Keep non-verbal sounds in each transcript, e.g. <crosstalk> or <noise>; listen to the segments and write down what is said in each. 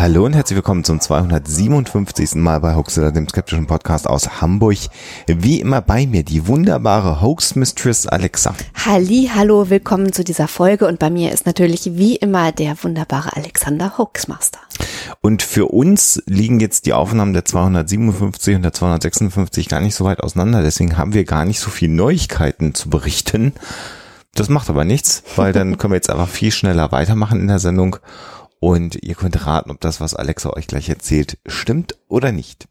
Hallo und herzlich willkommen zum 257. Mal bei Hoaxilla, dem skeptischen Podcast aus Hamburg. Wie immer bei mir die wunderbare Hoax Mistress Alexa. Halli, hallo, willkommen zu dieser Folge und bei mir ist natürlich wie immer der wunderbare Alexander Hoaxmaster. Und für uns liegen jetzt die Aufnahmen der 257 und der 256 gar nicht so weit auseinander, deswegen haben wir gar nicht so viel Neuigkeiten zu berichten. Das macht aber nichts, weil dann können wir jetzt einfach viel schneller weitermachen in der Sendung und ihr könnt raten, ob das, was Alexa euch gleich erzählt, stimmt oder nicht.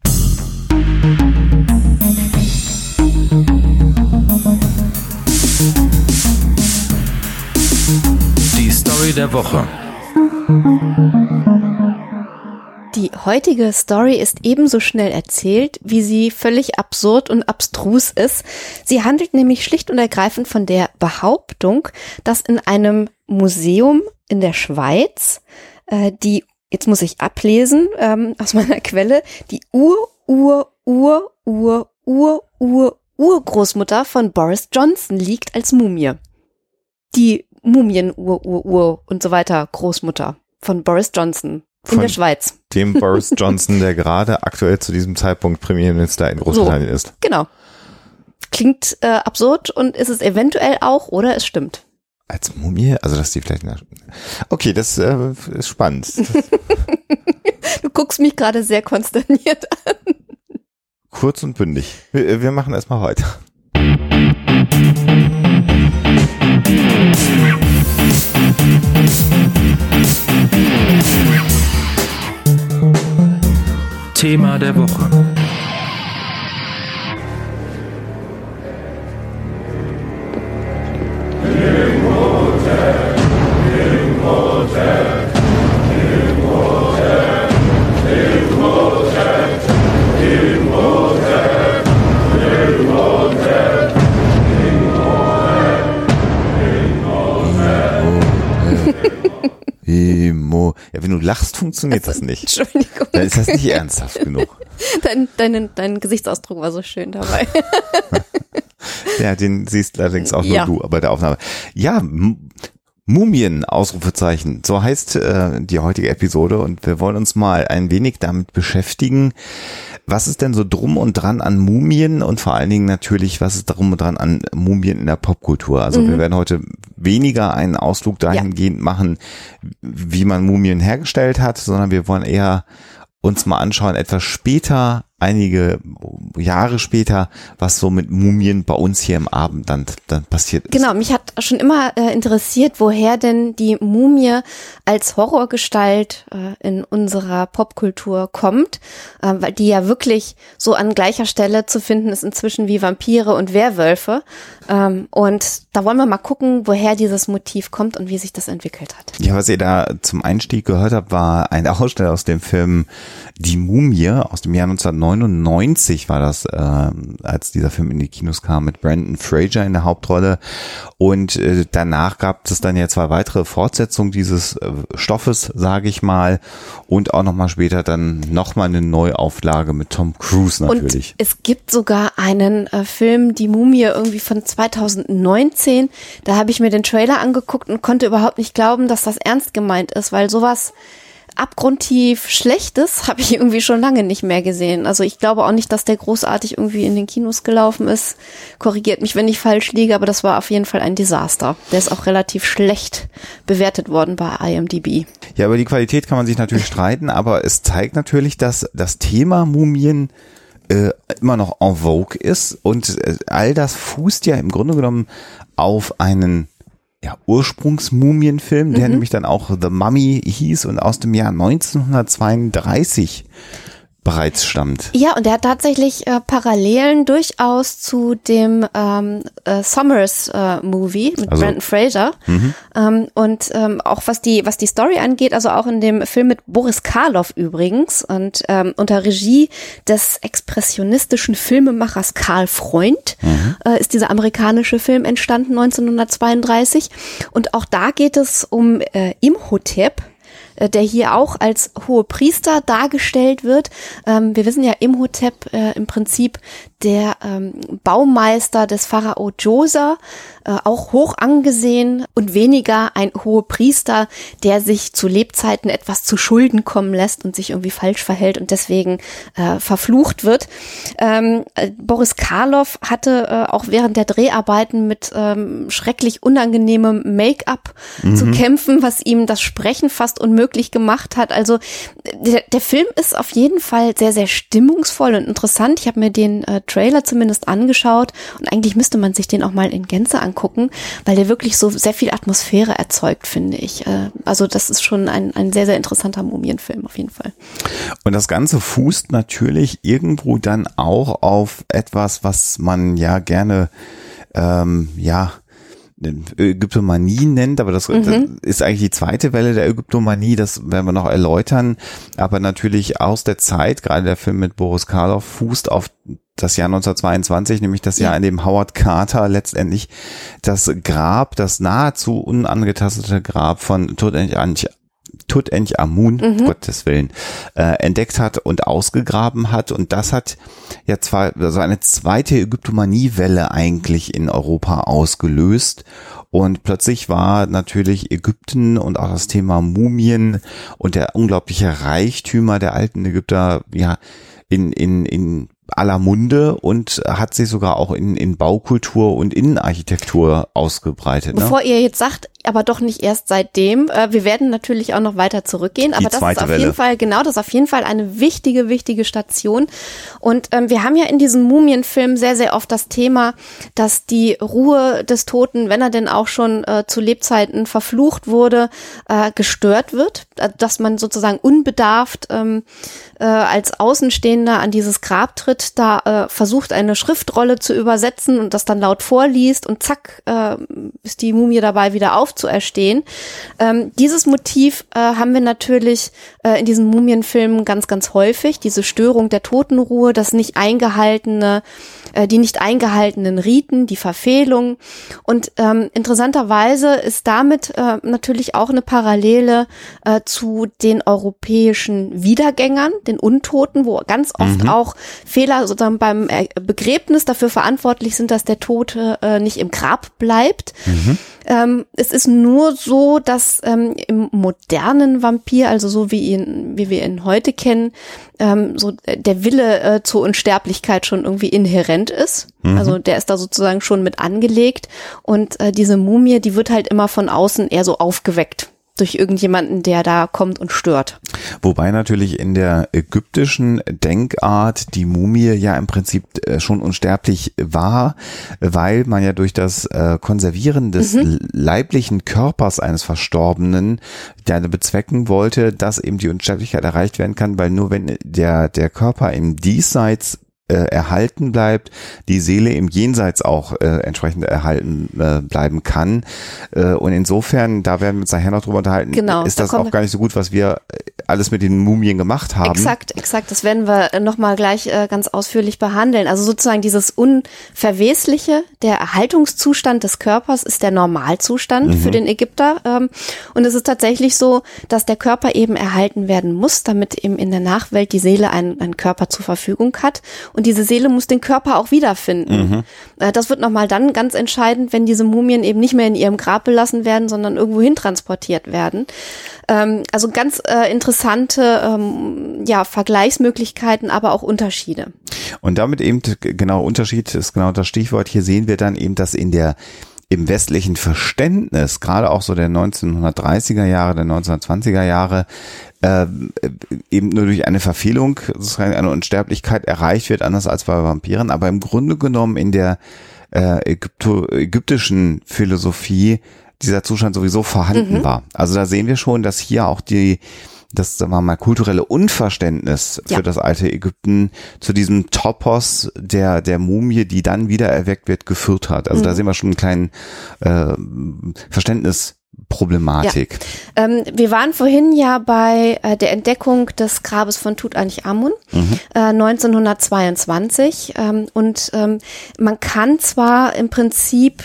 Die Story der Woche. Die heutige Story ist ebenso schnell erzählt, wie sie völlig absurd und abstrus ist. Sie handelt nämlich schlicht und ergreifend von der Behauptung, dass in einem Museum in der Schweiz äh, die, jetzt muss ich ablesen ähm, aus meiner Quelle, die Ur, Ur, Ur, Ur, Ur, Ur, Urgroßmutter von Boris Johnson liegt als Mumie. Die Mumien, Ur, Ur, Ur und so weiter Großmutter von Boris Johnson in Von der Schweiz. Dem Boris <laughs> Johnson, der gerade aktuell zu diesem Zeitpunkt Premierminister in Großbritannien ist. Genau. Klingt äh, absurd und ist es eventuell auch oder es stimmt. Als Mumie? Also, dass die vielleicht. Okay, das äh, ist spannend. Das, <laughs> <laughs> Du guckst mich gerade sehr konsterniert an. kurz und bündig. Wir, wir machen erstmal weiter. Thema der Woche. Emo. Ja, wenn du lachst, funktioniert das nicht. Entschuldigung. Dann ist das nicht ernsthaft <laughs> genug. Dein, dein, dein Gesichtsausdruck war so schön dabei. <laughs> Ja, den siehst allerdings auch nur Ja. du bei der Aufnahme. Ja, Mumien, Ausrufezeichen. So heißt äh, die heutige Episode und wir wollen uns mal ein wenig damit beschäftigen. Was ist denn so drum und dran an Mumien und vor allen Dingen natürlich, was ist drum und dran an Mumien in der Popkultur? Also wir werden heute weniger einen Ausflug dahingehend machen, wie man Mumien hergestellt hat, sondern wir wollen eher uns mal anschauen, etwas später, einige Jahre später, was so mit Mumien bei uns hier im Abendland dann passiert ist. Genau, mich hat schon immer äh, interessiert, woher denn die Mumie als Horrorgestalt äh, in unserer Popkultur kommt, äh, weil die ja wirklich so an gleicher Stelle zu finden ist inzwischen wie Vampire und Werwölfe. Ähm, und da wollen wir mal gucken, woher dieses Motiv kommt und wie sich das entwickelt hat. Ja, was ihr da zum Einstieg gehört habt, war ein <laughs> Ausschnitt aus dem Film Die Mumie aus dem Jahr 1999 war das, äh, als dieser Film in die Kinos kam mit Brandon Fraser in der Hauptrolle. Und äh, danach gab es dann ja zwei weitere Fortsetzungen dieses äh, Stoffes, sage ich mal. Und auch nochmal später dann nochmal eine Neuauflage mit Tom Cruise natürlich. Und es gibt sogar einen äh, Film, Die Mumie, irgendwie von 2019. Da habe ich mir den Trailer angeguckt und konnte überhaupt nicht glauben, dass das ernst gemeint ist, weil sowas abgrundtief Schlechtes <laughs> habe ich irgendwie schon lange nicht mehr gesehen. Also ich glaube auch nicht, dass der großartig irgendwie in den Kinos gelaufen ist. Korrigiert mich, wenn ich falsch liege, aber das war auf jeden Fall ein Desaster. Der ist auch relativ schlecht bewertet worden bei IMDb. Ja, über die Qualität kann man sich natürlich <laughs> streiten, aber es zeigt natürlich, dass das Thema Mumien äh, immer noch en vogue ist und äh, all das fußt ja im Grunde genommen auf einen ja, Ursprungsmumienfilm, der nämlich dann auch The Mummy hieß und aus dem Jahr 1932 bereits stammt. Ja, und er hat tatsächlich äh, Parallelen durchaus zu dem ähm, äh, Summers äh, Movie mit Also- Brandon Fraser. Ähm, und ähm, auch was die, was die Story angeht, also auch in dem Film mit Boris Karloff übrigens und ähm, unter Regie des expressionistischen Filmemachers Karl Freund äh, ist dieser amerikanische Film entstanden 1932. Und auch da geht es um äh, Imhotep der hier auch als hohe Priester dargestellt wird. Ähm, wir wissen ja Imhotep äh, im Prinzip der ähm, Baumeister des Pharao Djoser, äh, auch hoch angesehen und weniger ein hoher Priester, der sich zu Lebzeiten etwas zu Schulden kommen lässt und sich irgendwie falsch verhält und deswegen äh, verflucht wird. Ähm, äh, Boris Karloff hatte äh, auch während der Dreharbeiten mit ähm, schrecklich unangenehmem Make-up mhm. zu kämpfen, was ihm das Sprechen fast unmöglich gemacht hat. Also der, der Film ist auf jeden Fall sehr, sehr stimmungsvoll und interessant. Ich habe mir den äh, Trailer zumindest angeschaut und eigentlich müsste man sich den auch mal in Gänze angucken, weil der wirklich so sehr viel Atmosphäre erzeugt, finde ich. Äh, also das ist schon ein, ein sehr, sehr interessanter Mumienfilm auf jeden Fall. Und das Ganze fußt natürlich irgendwo dann auch auf etwas, was man ja gerne ähm, ja Ägyptomanie nennt, aber das, mhm. das, ist eigentlich die zweite Welle der Ägyptomanie, das werden wir noch erläutern, aber natürlich aus der Zeit, gerade der Film mit Boris Karloff fußt auf das Jahr 1922, nämlich das Jahr, in dem Howard Carter letztendlich das Grab, das nahezu unangetastete Grab von Tutanchamun Tutanchamun, mhm. Gottes Willen, äh, entdeckt hat und ausgegraben hat. Und das hat ja zwar also eine zweite Ägyptomaniewelle eigentlich in Europa ausgelöst. Und plötzlich war natürlich Ägypten und auch das Thema Mumien und der unglaubliche Reichtümer der alten Ägypter, ja, in, in, in aller Munde und hat sich sogar auch in, in Baukultur und Innenarchitektur ausgebreitet. Ne? Bevor ihr jetzt sagt, aber doch nicht erst seitdem. Äh, wir werden natürlich auch noch weiter zurückgehen, aber das ist auf Welle. jeden Fall, genau, das ist auf jeden Fall eine wichtige, wichtige Station. Und ähm, wir haben ja in diesem Mumienfilm sehr, sehr oft das Thema, dass die Ruhe des Toten, wenn er denn auch schon äh, zu Lebzeiten verflucht wurde, äh, gestört wird, äh, dass man sozusagen unbedarft ähm, äh, als Außenstehender an dieses Grab tritt, da äh, versucht eine Schriftrolle zu übersetzen und das dann laut vorliest und zack äh, ist die Mumie dabei wieder aufzuerstehen. Ähm, dieses Motiv äh, haben wir natürlich äh, in diesen Mumienfilmen ganz, ganz häufig. Diese Störung der Totenruhe, das nicht eingehaltene, äh, die nicht eingehaltenen Riten, die Verfehlung. Und ähm, interessanterweise ist damit äh, natürlich auch eine Parallele äh, zu den europäischen Wiedergängern, den Untoten, wo ganz oft mhm. auch Fehler sozusagen beim äh, Begräbnis dafür verantwortlich sind, dass der Tote äh, nicht im Grab bleibt. Mhm. Ähm, es ist nur so, dass ähm, im modernen Vampir, also so wie ihn, wie wir ihn heute kennen, ähm, so der Wille äh, zur Unsterblichkeit schon irgendwie inhärent ist. Mhm. Also der ist da sozusagen schon mit angelegt und äh, diese Mumie, die wird halt immer von außen eher so aufgeweckt durch irgendjemanden, der da kommt und stört. Wobei natürlich in der ägyptischen Denkart die Mumie ja im Prinzip äh, schon unsterblich war, weil man ja durch das äh, Konservieren des mhm. leiblichen Körpers eines Verstorbenen ja bezwecken wollte, dass eben die Unsterblichkeit erreicht werden kann, weil nur wenn der, der Körper im Diesseits äh, erhalten bleibt, die Seele im Jenseits auch äh, entsprechend erhalten äh, bleiben kann. Äh, und insofern, da werden wir uns nachher noch drüber unterhalten, genau, ist das da auch gar nicht so gut, was wir äh, alles mit den Mumien gemacht haben. Exakt, exakt. Das werden wir nochmal gleich äh, ganz ausführlich behandeln. Also sozusagen dieses Unverwesliche, der Erhaltungszustand des Körpers ist der Normalzustand mhm. für den Ägypter. Ähm, und es ist tatsächlich so, dass der Körper eben erhalten werden muss, damit eben in der Nachwelt die Seele einen, einen Körper zur Verfügung hat. Und diese Seele muss den Körper auch wiederfinden. Mhm. Äh, das wird nochmal dann ganz entscheidend, wenn diese Mumien eben nicht mehr in ihrem Grab belassen werden, sondern irgendwo hin transportiert werden. Ähm, also ganz äh, interessante ähm, ja, Vergleichsmöglichkeiten, aber auch Unterschiede. Und damit eben, genau, Unterschied ist genau das Stichwort. Hier sehen wir dann eben, dass in der im westlichen Verständnis, gerade auch so der 1930er Jahre, der 1920er Jahre, äh, eben nur durch eine Verfehlung, sozusagen eine Unsterblichkeit erreicht wird, anders als bei Vampiren, aber im Grunde genommen in der äh, Ägypto ägyptischen Philosophie dieser Zustand sowieso vorhanden mhm. war. Also da sehen wir schon, dass hier auch die das sagen wir mal kulturelle Unverständnis für ja. das alte Ägypten zu diesem Topos der der Mumie, die dann wieder erweckt wird, geführt hat. Also mhm. da sehen wir schon einen kleinen äh, Verständnis Problematik. Ja. Ähm, wir waren vorhin ja bei äh, der Entdeckung des Grabes von Tutanchamun mhm. äh, 1922 ähm, und ähm, man kann zwar im Prinzip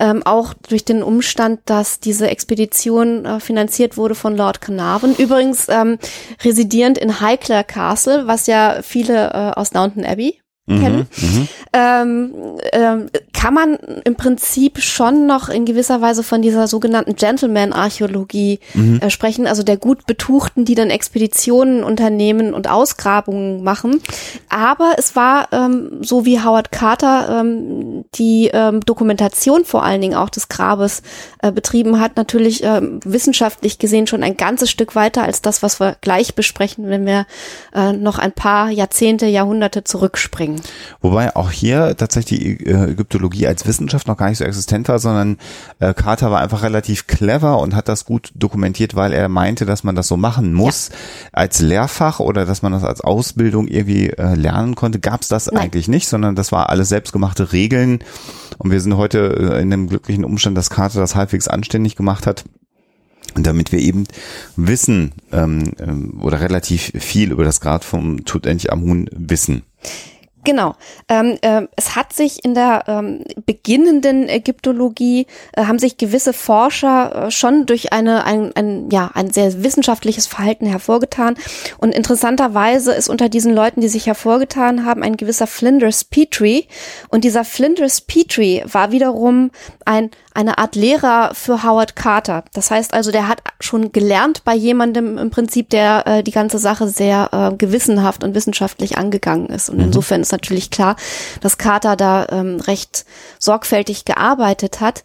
ähm, auch durch den Umstand, dass diese Expedition äh, finanziert wurde von Lord Carnarvon. Übrigens ähm, residierend in Highclere Castle, was ja viele äh, aus Downton Abbey kennen, mhm, ähm, ähm, kann man im Prinzip schon noch in gewisser Weise von dieser sogenannten Gentleman-Archäologie mhm. äh, sprechen, also der gut Betuchten, die dann Expeditionen unternehmen und Ausgrabungen machen. Aber es war, ähm, so wie Howard Carter ähm, die ähm, Dokumentation vor allen Dingen auch des Grabes äh, betrieben hat, natürlich ähm, wissenschaftlich gesehen schon ein ganzes Stück weiter als das, was wir gleich besprechen, wenn wir äh, noch ein paar Jahrzehnte, Jahrhunderte zurückspringen. Wobei auch hier tatsächlich die äh, Ägyptologie als Wissenschaft noch gar nicht so existent war, sondern äh, Carter war einfach relativ clever und hat das gut dokumentiert, weil er meinte, dass man das so machen muss ja. als Lehrfach oder dass man das als Ausbildung irgendwie äh, lernen konnte. Gab es das Nein. eigentlich nicht, sondern das war alles selbstgemachte Regeln. Und wir sind heute äh, in dem glücklichen Umstand, dass Carter das halbwegs anständig gemacht hat damit wir eben wissen ähm, ähm, oder relativ viel über das Grad vom Tutanchamun wissen. Genau. Ähm, äh, es hat sich in der ähm, beginnenden Ägyptologie äh, haben sich gewisse Forscher äh, schon durch eine ein, ein ja ein sehr wissenschaftliches Verhalten hervorgetan und interessanterweise ist unter diesen Leuten, die sich hervorgetan haben, ein gewisser Flinders Petrie und dieser Flinders Petrie war wiederum ein eine Art Lehrer für Howard Carter. Das heißt also, der hat schon gelernt bei jemandem im Prinzip, der äh, die ganze Sache sehr äh, gewissenhaft und wissenschaftlich angegangen ist. Und mhm. insofern ist natürlich klar, dass Carter da ähm, recht sorgfältig gearbeitet hat.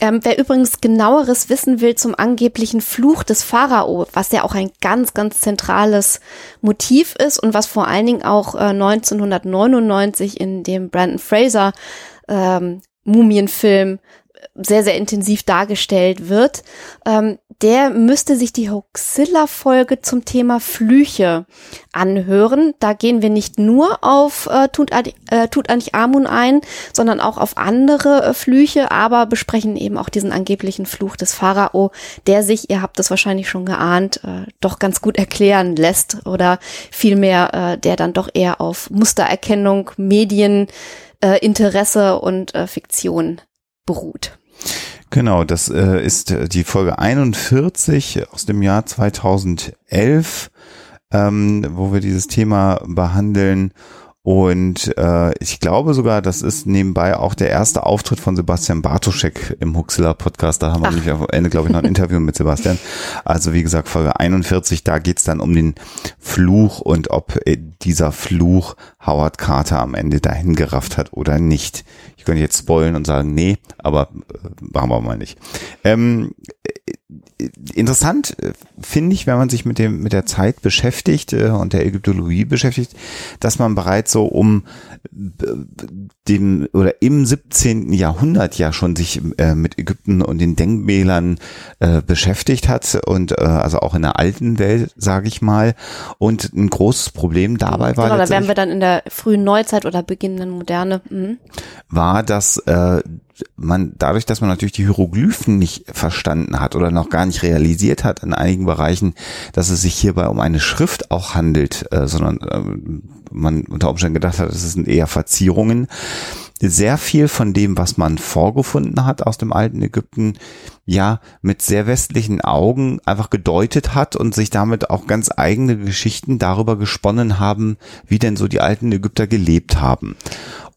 Ähm, wer übrigens genaueres wissen will zum angeblichen Fluch des Pharao, was ja auch ein ganz, ganz zentrales Motiv ist und was vor allen Dingen auch äh, 1999 in dem Brandon Fraser ähm, Mumienfilm sehr, sehr intensiv dargestellt wird, ähm, der müsste sich die Hoaxilla-Folge zum Thema Flüche anhören. Da gehen wir nicht nur auf äh, Tut, äh, Tut Amun ein, sondern auch auf andere äh, Flüche, aber besprechen eben auch diesen angeblichen Fluch des Pharao, der sich, ihr habt es wahrscheinlich schon geahnt, äh, doch ganz gut erklären lässt oder vielmehr äh, der dann doch eher auf Mustererkennung, Medien, äh, Interesse und äh, Fiktion beruht. Genau, das äh, ist äh, die Folge 41 aus dem Jahr 2011, ähm, wo wir dieses Thema behandeln. Und äh, ich glaube sogar, das ist nebenbei auch der erste Auftritt von Sebastian Bartoschek im Huxilla Podcast. Da haben wir Ach. nämlich am Ende, glaube ich, noch ein Interview mit Sebastian. Also wie gesagt, Folge 41, da geht's dann um den Fluch und ob äh, dieser Fluch Howard Carter am Ende dahin gerafft hat oder nicht. Ich könnte jetzt spoilen und sagen, nee, aber äh, machen wir mal nicht. Ähm, äh, interessant äh, finde ich, wenn man sich mit dem mit der Zeit beschäftigt äh, und der Ägyptologie beschäftigt, dass man bereits so um dem oder im 17. Jahrhundert ja schon sich äh, mit Ägypten und den Denkmälern beschäftigt hat und also auch in der alten Welt, sage ich mal. Und ein großes Problem dabei war. Genau, da wären wir dann in der frühen Neuzeit oder beginnenden Moderne. Mhm. War, dass äh, man dadurch, dass man natürlich die Hieroglyphen nicht verstanden hat oder noch gar nicht realisiert hat in einigen Bereichen, dass es sich hierbei um eine Schrift auch handelt, äh, sondern äh, man unter Umständen gedacht hat, es sind eher Verzierungen. Sehr viel von dem, was man vorgefunden hat aus dem alten Ägypten, ja, mit sehr westlichen Augen einfach gedeutet hat und sich damit auch ganz eigene Geschichten darüber gesponnen haben, wie denn so die alten Ägypter gelebt haben.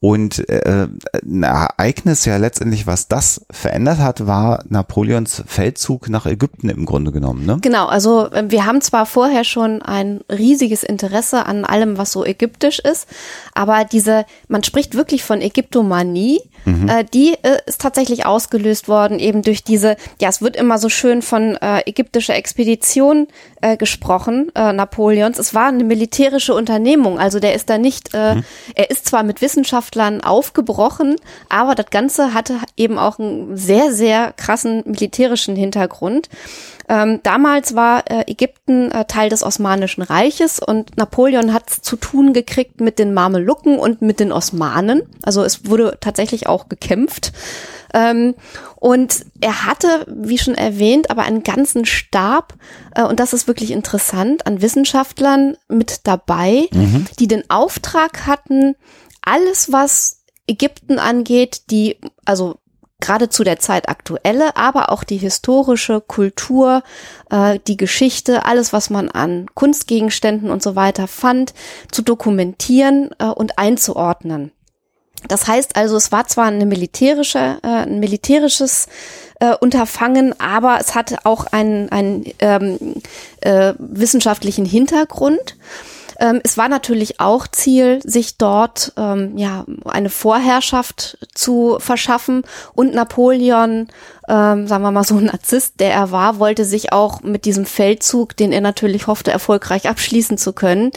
Und äh, ein Ereignis ja letztendlich, was das verändert hat, war Napoleons Feldzug nach Ägypten im Grunde genommen. Ne? Genau, also äh, wir haben zwar vorher schon ein riesiges Interesse an allem, was so ägyptisch ist, aber diese, man spricht wirklich von Ägyptomanie, mhm. äh, die äh, ist tatsächlich ausgelöst worden eben durch diese, ja, es wird immer so schön von äh, ägyptischer Expedition äh, gesprochen, äh, Napoleons. Es war eine militärische Unternehmung, also der ist da nicht, äh, mhm. er ist zwar mit Wissenschaftlern aufgebrochen, aber das Ganze hatte eben auch einen sehr, sehr krassen militärischen Hintergrund. Ähm, damals war äh, Ägypten äh, Teil des Osmanischen Reiches und Napoleon hat zu tun gekriegt mit den Mamelucken und mit den Osmanen. Also es wurde tatsächlich auch gekämpft. Ähm, und er hatte, wie schon erwähnt, aber einen ganzen Stab, äh, und das ist wirklich interessant, an Wissenschaftlern mit dabei, mhm. die den Auftrag hatten, alles, was Ägypten angeht, die, also gerade zu der Zeit aktuelle, aber auch die historische Kultur, äh, die Geschichte, alles, was man an Kunstgegenständen und so weiter fand, zu dokumentieren äh, und einzuordnen. Das heißt also, es war zwar eine militärische, äh, ein militärisches äh, Unterfangen, aber es hatte auch einen, einen ähm, äh, wissenschaftlichen Hintergrund. Ähm, es war natürlich auch Ziel, sich dort ähm, ja eine Vorherrschaft zu verschaffen und Napoleon ähm, sagen wir mal so ein Narzisst, der er war, wollte sich auch mit diesem Feldzug, den er natürlich hoffte, erfolgreich abschließen zu können,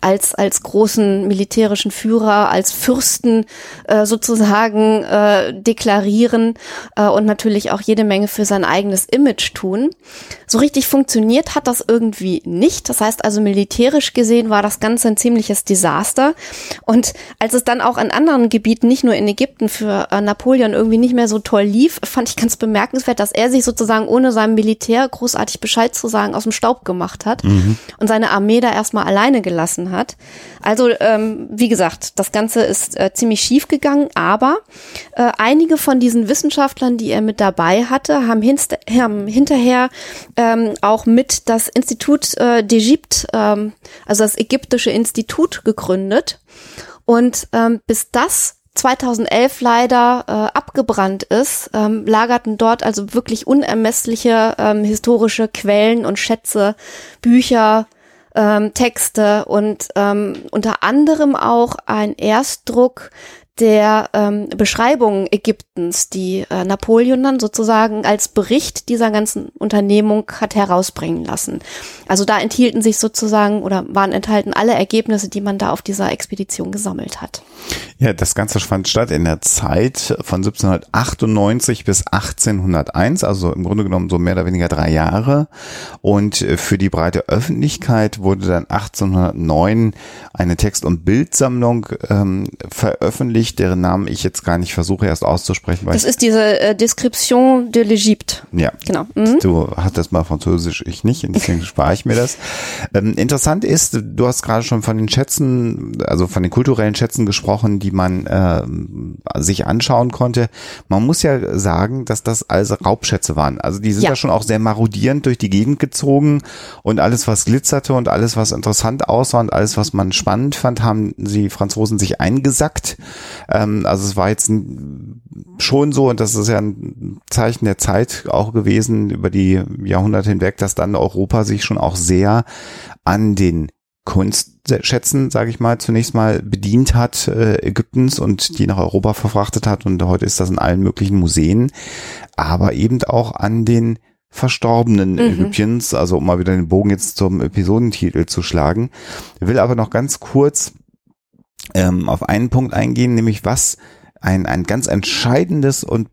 als, als großen militärischen Führer, als Fürsten äh, sozusagen äh, deklarieren äh, und natürlich auch jede Menge für sein eigenes Image tun. So richtig funktioniert hat das irgendwie nicht. Das heißt also militärisch gesehen war das Ganze ein ziemliches Desaster. Und als es dann auch in anderen Gebieten, nicht nur in Ägypten, für äh, Napoleon irgendwie nicht mehr so toll lief, fand ich ganz bemerkenswert, bemerkenswert, dass er sich sozusagen ohne seinem Militär großartig Bescheid zu sagen aus dem Staub gemacht hat mhm. und seine Armee da erstmal alleine gelassen hat. Also ähm, wie gesagt, das Ganze ist äh, ziemlich schief gegangen, aber äh, einige von diesen Wissenschaftlern, die er mit dabei hatte, haben, hinster haben hinterher ähm, auch mit das Institut äh, d'Egypte, ähm, also das ägyptische Institut gegründet. Und ähm, bis das 2011 leider äh, abgebrannt ist, ähm, lagerten dort also wirklich unermessliche ähm, historische Quellen und Schätze, Bücher, ähm, Texte und ähm, unter anderem auch ein Erstdruck der ähm, Beschreibung Ägyptens, die äh, Napoleon dann sozusagen als Bericht dieser ganzen Unternehmung hat herausbringen lassen. Also da enthielten sich sozusagen oder waren enthalten alle Ergebnisse, die man da auf dieser Expedition gesammelt hat. Ja, das Ganze fand statt in der Zeit von 1798 bis 1801, also im Grunde genommen so mehr oder weniger drei Jahre. Und äh, für die breite Öffentlichkeit wurde dann 1809 eine Text- und Bildsammlung ähm, veröffentlicht Gedicht, deren Namen ich jetzt gar nicht versuche erst auszusprechen. das ist diese äh, Description de l'Egypte. Ja, genau. Mhm. Du das mal Französisch, ich nicht, deswegen <laughs> spare ich mir das. Ähm, interessant ist, du hast gerade schon von den Schätzen, also von den kulturellen Schätzen gesprochen, die man äh, sich anschauen konnte. Man muss ja sagen, dass das also Raubschätze waren. Also die sind ja. ja schon auch sehr marodierend durch die Gegend gezogen und alles, was glitzerte und alles, was interessant aussah und alles, was man spannend fand, haben sie Franzosen sich eingesackt. Ähm, also es war jetzt schon so, und das ist ja ein Zeichen der Zeit auch gewesen über die Jahrhunderte hinweg, dass dann Europa sich schon auch sehr an den Kunstschätzen, sage ich mal, zunächst mal bedient hat äh, Ägyptens und die nach Europa verfrachtet hat. Und heute ist das in allen möglichen Museen, aber eben auch an den Verstorbenen mhm. Ägyptiens, also um mal wieder den Bogen jetzt zum Episodentitel zu schlagen, will aber noch ganz kurz ähm, auf einen Punkt eingehen, nämlich was ein, ein ganz entscheidendes und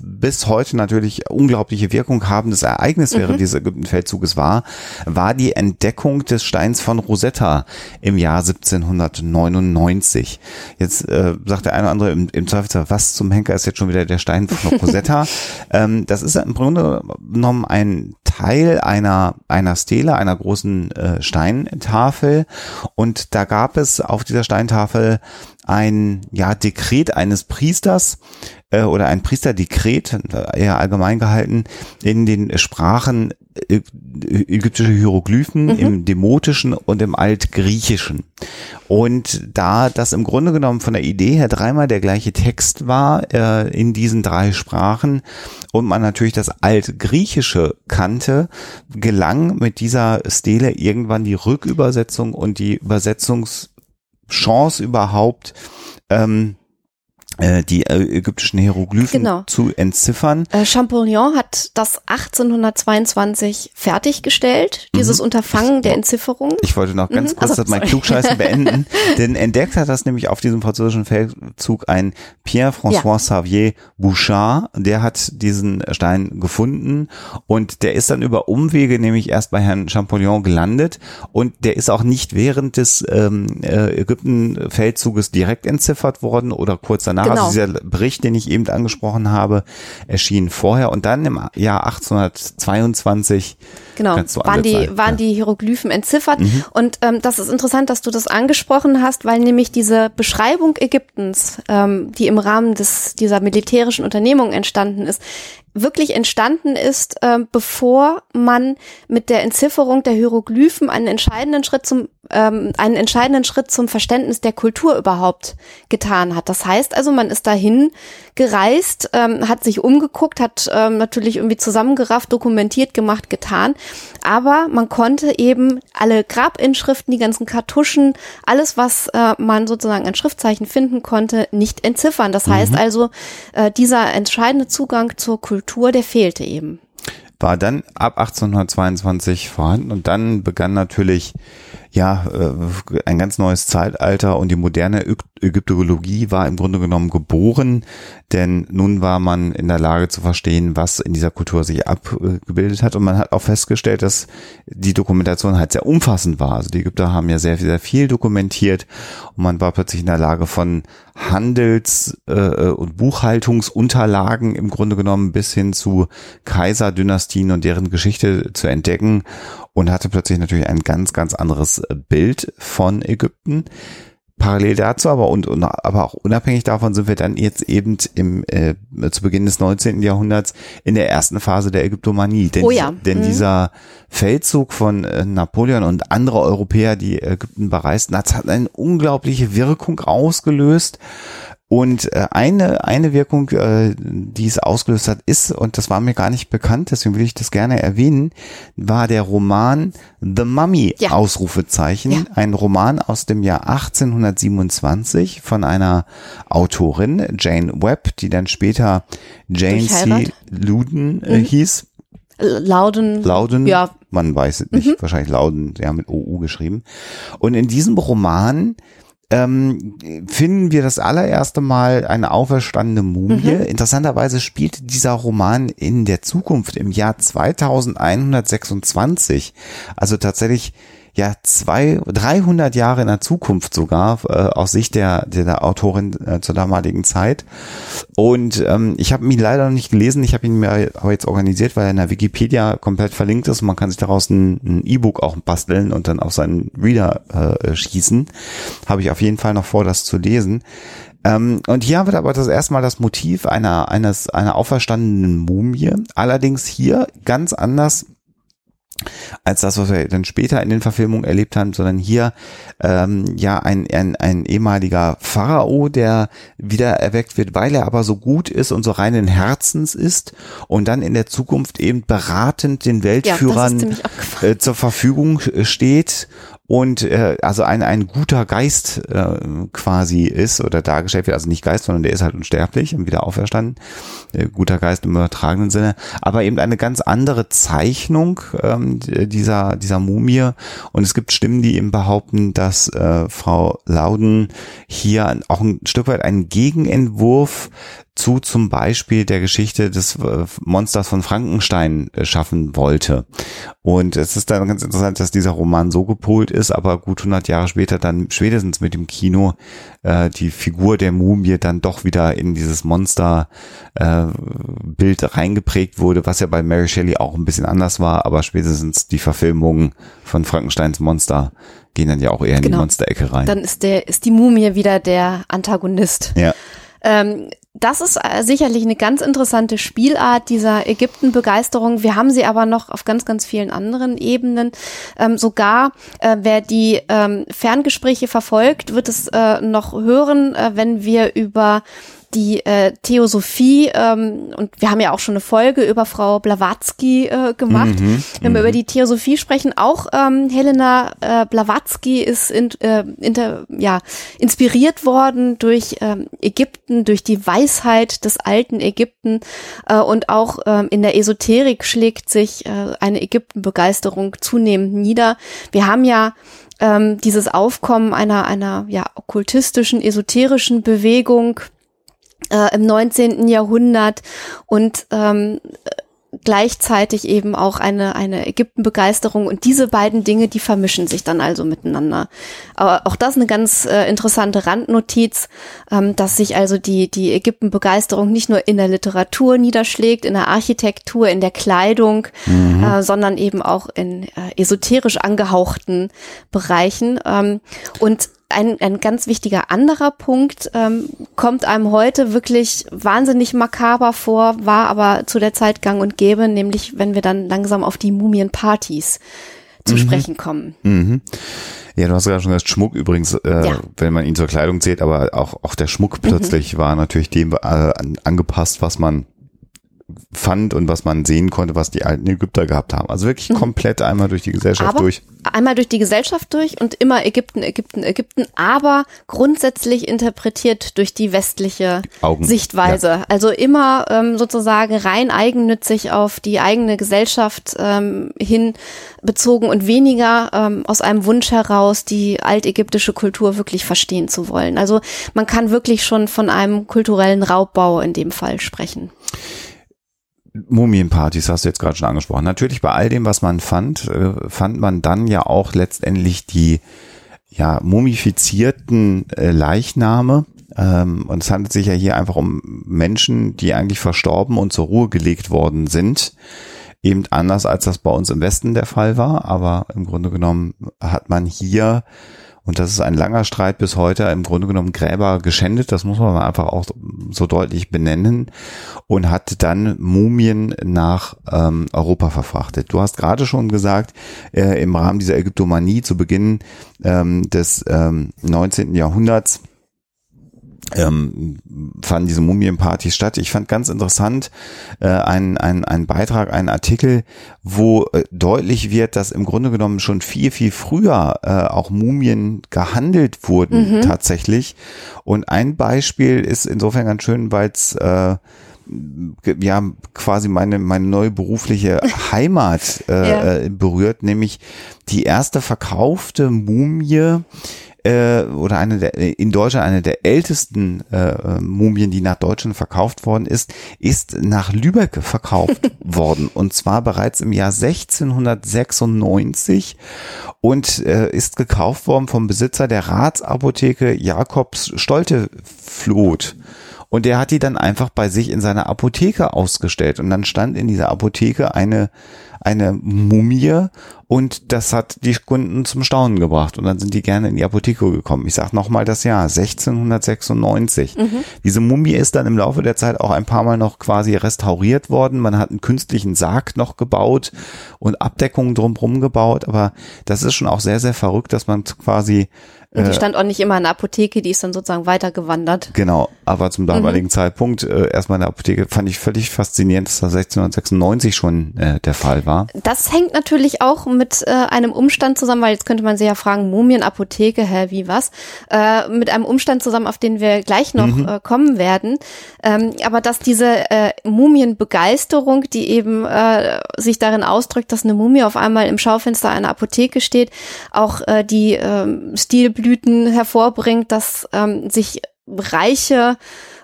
bis heute natürlich unglaubliche Wirkung habendes Ereignis mhm. während dieses Ägyptenfeldzuges war, war die Entdeckung des Steins von Rosetta im Jahr 1799. Jetzt äh, sagt der eine oder andere im, im Zweifelsfall, was zum Henker ist jetzt schon wieder der Stein von <laughs> Rosetta? ähm, das ist im Grunde genommen ein Teil einer, einer Stele, einer großen äh, Steintafel und da gab es auf dieser Steintafel ein ja, Dekret eines Priesters äh, oder ein Priesterdekret, eher allgemein gehalten, in den Sprachen äh, ägyptische Hieroglyphen mhm. im Demotischen und im Altgriechischen. Und da das im Grunde genommen von der Idee her dreimal der gleiche Text war äh, in diesen drei Sprachen und man natürlich das Altgriechische kannte, gelang mit dieser Stele irgendwann die Rückübersetzung und die Übersetzungs Chance überhaupt, ähm, äh, die äh, ägyptischen Hieroglyphen genau. zu entziffern. Äh, Champollion hat das 1822 fertiggestellt, dieses mhm. Unterfangen der Entzifferung. Ich wollte noch ganz mhm. kurz also, mein Klugscheißen <laughs> beenden, denn entdeckt hat das nämlich auf diesem französischen Feldzug ein Pierre-François ja. Xavier Bouchard, der hat diesen Stein gefunden und der ist dann über Umwege nämlich erst bei Herrn Champollion gelandet und der ist auch nicht während des ähm, äh, Ägypten-Feldzuges direkt entziffert worden oder kurz danach Genau. Also dieser Bericht, den ich eben angesprochen habe, erschien vorher und dann im Jahr 1822 Genau, waren die, Zeit, waren ja. die Hieroglyphen entziffert. Und ähm, das ist interessant, dass du das angesprochen hast, weil nämlich diese Beschreibung Ägyptens, ähm, die im Rahmen des, dieser militärischen Unternehmung entstanden ist, wirklich entstanden ist, ähm, bevor man mit der Entzifferung der Hieroglyphen einen entscheidenden Schritt zum ähm, einen entscheidenden Schritt zum Verständnis der Kultur überhaupt getan hat. Das heißt also, man ist dahin gereist, ähm, hat sich umgeguckt, hat ähm, natürlich irgendwie zusammengerafft, dokumentiert, gemacht, getan, aber man konnte eben alle Grabinschriften, die ganzen Kartuschen, alles, was äh, man sozusagen an Schriftzeichen finden konnte, nicht entziffern. Das heißt also, äh, dieser entscheidende Zugang zur Kultur, der fehlte eben. war dann ab 1822 vorhanden und dann begann natürlich ja äh, ein ganz neues Zeitalter und die moderne Äg Ägyptologie war im Grunde genommen geboren, denn nun war man in der Lage zu verstehen, was in dieser Kultur sich abgebildet hat und man hat auch festgestellt, dass die Dokumentation halt sehr umfassend war. Also die Ägypter haben ja sehr, sehr viel dokumentiert und man war plötzlich in der Lage von Handels- äh, und Buchhaltungsunterlagen im Grunde genommen bis hin zu Kaiserdynastien und deren Geschichte zu entdecken und hatte plötzlich natürlich ein ganz, ganz anderes äh, Bild von Ägypten. Parallel dazu, aber und, und aber auch unabhängig davon sind wir dann jetzt eben im äh, zu Beginn des 19. Jahrhunderts in der ersten Phase der Ägyptomanie. Denn, Oh ja. denn Mhm. dieser Feldzug von äh, Napoleon und andere Europäer, die Ägypten bereisten, das hat eine unglaubliche Wirkung ausgelöst. Und äh, eine, eine Wirkung, äh, die es ausgelöst hat, ist, und das war mir gar nicht bekannt, deswegen will ich das gerne erwähnen, war der Roman The Mummy, Ja. Ausrufezeichen. Ja. Ein Roman aus dem Jahr 1827 von einer Autorin, Jane Webb, die dann später Jane C. Luden äh, hieß. Lauden. Lauden, Ja. man weiß es nicht, wahrscheinlich Lauden, ja, mit OU geschrieben. Und in diesem Roman ähm, finden wir das allererste Mal eine auferstandene Mumie. Interessanterweise spielt dieser Roman in der Zukunft im Jahr 2126. Also tatsächlich ja zwei, 300 Jahre in der Zukunft sogar äh, aus Sicht der, der, der Autorin äh, zur damaligen Zeit. Und ähm, ich habe ihn leider noch nicht gelesen. Ich habe ihn mir aber jetzt organisiert, weil er in der Wikipedia komplett verlinkt ist. Man kann sich daraus ein E-Book auch basteln und dann auf seinen Reader äh, schießen. Habe ich auf jeden Fall noch vor, das zu lesen. Ähm, und hier haben wir aber das erstmal das Motiv einer, eines, einer auferstandenen Mumie. Allerdings hier ganz anders als das, was wir dann später in den Verfilmungen erlebt haben, sondern hier ähm, ja ein, ein, ein ehemaliger Pharao, der wieder erweckt wird, weil er aber so gut ist und so reinen Herzens ist und dann in der Zukunft eben beratend den Ja, Weltführern abgefahren. äh, zur Verfügung steht und äh, also ein, ein guter Geist äh, quasi ist oder dargestellt wird, also nicht Geist, sondern der ist halt unsterblich und wieder auferstanden, äh, guter Geist im übertragenen Sinne, aber eben eine ganz andere Zeichnung ähm, dieser, dieser Mumie. Und es gibt Stimmen, die eben behaupten, dass äh, Frau Lauden hier auch ein Stück weit einen Gegenentwurf zu zum Beispiel der Geschichte des äh, Monsters von Frankenstein äh, schaffen wollte. Und es ist dann ganz interessant, dass dieser Roman so gepolt ist, aber gut 100 Jahre später dann spätestens mit dem Kino äh, die Figur der Mumie dann doch wieder in dieses Monster äh, reingeprägt wurde, was ja bei Mary Shelley auch ein bisschen anders war, aber spätestens die Verfilmungen von Frankensteins Monster gehen dann ja auch eher in die Genau. Monsterecke rein. Dann ist der, ist die Mumie wieder der Antagonist. ja. Ähm, das ist äh, sicherlich eine ganz interessante Spielart dieser Ägypten-Begeisterung. Wir haben sie aber noch auf ganz, ganz vielen anderen Ebenen. Ähm, sogar, äh, wer die ähm, Ferngespräche verfolgt, wird es äh, noch hören, äh, wenn wir über die äh, Theosophie ähm, und wir haben ja auch schon eine Folge über Frau Blavatsky äh, gemacht. Wenn wir über die Theosophie sprechen, auch ähm, Helena äh, Blavatsky ist in, äh, inter, ja, inspiriert worden durch ähm, Ägypten, durch die Weisheit des alten Ägypten äh, und auch ähm, in der Esoterik schlägt sich äh, eine Ägyptenbegeisterung zunehmend nieder. Wir haben ja ähm, dieses Aufkommen einer, einer ja, okkultistischen, esoterischen Bewegung äh, im 19. Jahrhundert und ähm, gleichzeitig eben auch eine, eine Ägyptenbegeisterung und diese beiden Dinge, die vermischen sich dann also miteinander. Aber auch das eine ganz äh, interessante Randnotiz, ähm, dass sich also die, die Ägyptenbegeisterung nicht nur in der Literatur niederschlägt, in der Architektur, in der Kleidung, mhm. äh, sondern eben auch in äh, esoterisch angehauchten Bereichen. Ähm, und ein, ein ganz wichtiger anderer Punkt ähm, kommt einem heute wirklich wahnsinnig makaber vor, war aber zu der Zeit gang und gäbe, nämlich wenn wir dann langsam auf die Mumienpartys zu mhm. sprechen kommen. Mhm. Ja, du hast ja schon gesagt, Schmuck übrigens, äh, ja. wenn man ihn zur Kleidung zählt, aber auch, auch der Schmuck plötzlich mhm. war natürlich dem äh, angepasst, was man fand und was man sehen konnte, was die alten Ägypter gehabt haben. Also wirklich mhm. komplett einmal durch die Gesellschaft aber durch. Einmal durch die Gesellschaft durch und immer Ägypten, Ägypten, Ägypten, aber grundsätzlich interpretiert durch die westliche Augen. Sichtweise. Ja. Also immer ähm, sozusagen rein eigennützig auf die eigene Gesellschaft ähm, hin bezogen und weniger ähm, aus einem Wunsch heraus, die altägyptische Kultur wirklich verstehen zu wollen. Also man kann wirklich schon von einem kulturellen Raubbau in dem Fall sprechen. Mumienpartys hast du jetzt gerade schon angesprochen. Natürlich bei all dem, was man fand, äh, fand man dann ja auch letztendlich die ja mumifizierten äh, Leichname. Ähm, und es handelt sich ja hier einfach um Menschen, die eigentlich verstorben und zur Ruhe gelegt worden sind. Eben anders als das bei uns im Westen der Fall war. Aber im Grunde genommen hat man hier und das ist ein langer Streit bis heute, im Grunde genommen Gräber geschändet, das muss man einfach auch so deutlich benennen, und hat dann Mumien nach ähm, Europa verfrachtet. Du hast gerade schon gesagt, äh, im Rahmen dieser Ägyptomanie zu Beginn ähm, des ähm, 19. Jahrhunderts, ähm, fanden diese Mumienpartys statt. Ich fand ganz interessant äh, ein, ein, Beitrag, ein Artikel, wo äh, deutlich wird, dass im Grunde genommen schon viel, viel früher äh, auch Mumien gehandelt wurden mhm. tatsächlich. Und ein Beispiel ist insofern ganz schön, weil es äh, ja quasi meine meine neue berufliche <laughs> Heimat äh, ja. Äh, berührt, nämlich die erste verkaufte Mumie äh, oder eine der, in Deutschland eine der ältesten äh, Mumien, die nach Deutschland verkauft worden ist, ist nach Lübeck verkauft <laughs> worden und zwar bereits im Jahr 1696 und äh, ist gekauft worden vom Besitzer der Ratsapotheke Jakobs Stoltefloth. Und der hat die dann einfach bei sich in seiner Apotheke ausgestellt. Und dann stand in dieser Apotheke eine, eine Mumie und das hat die Kunden zum Staunen gebracht und dann sind die gerne in die Apotheke gekommen. Ich sage nochmal das Jahr, 1696. Mhm. Diese Mumie ist dann im Laufe der Zeit auch ein paar Mal noch quasi restauriert worden. Man hat einen künstlichen Sarg noch gebaut und Abdeckungen drumherum gebaut, aber das ist schon auch sehr, sehr verrückt, dass man quasi und die äh, stand auch nicht immer in der Apotheke, die ist dann sozusagen weitergewandert. Genau, aber zum damaligen mhm. Zeitpunkt äh, erstmal in der Apotheke fand ich völlig faszinierend, dass das 1696 schon äh, der Fall war. Das hängt natürlich auch mit äh, einem Umstand zusammen, weil jetzt könnte man sich ja fragen, Mumienapotheke, hä, wie was? Äh, mit einem Umstand zusammen, auf den wir gleich noch mhm. äh, kommen werden. Ähm, aber dass diese äh, Mumienbegeisterung, die eben äh, sich darin ausdrückt, dass eine Mumie auf einmal im Schaufenster einer Apotheke steht, auch äh, die äh, Stilblüten hervorbringt, dass ähm, sich reiche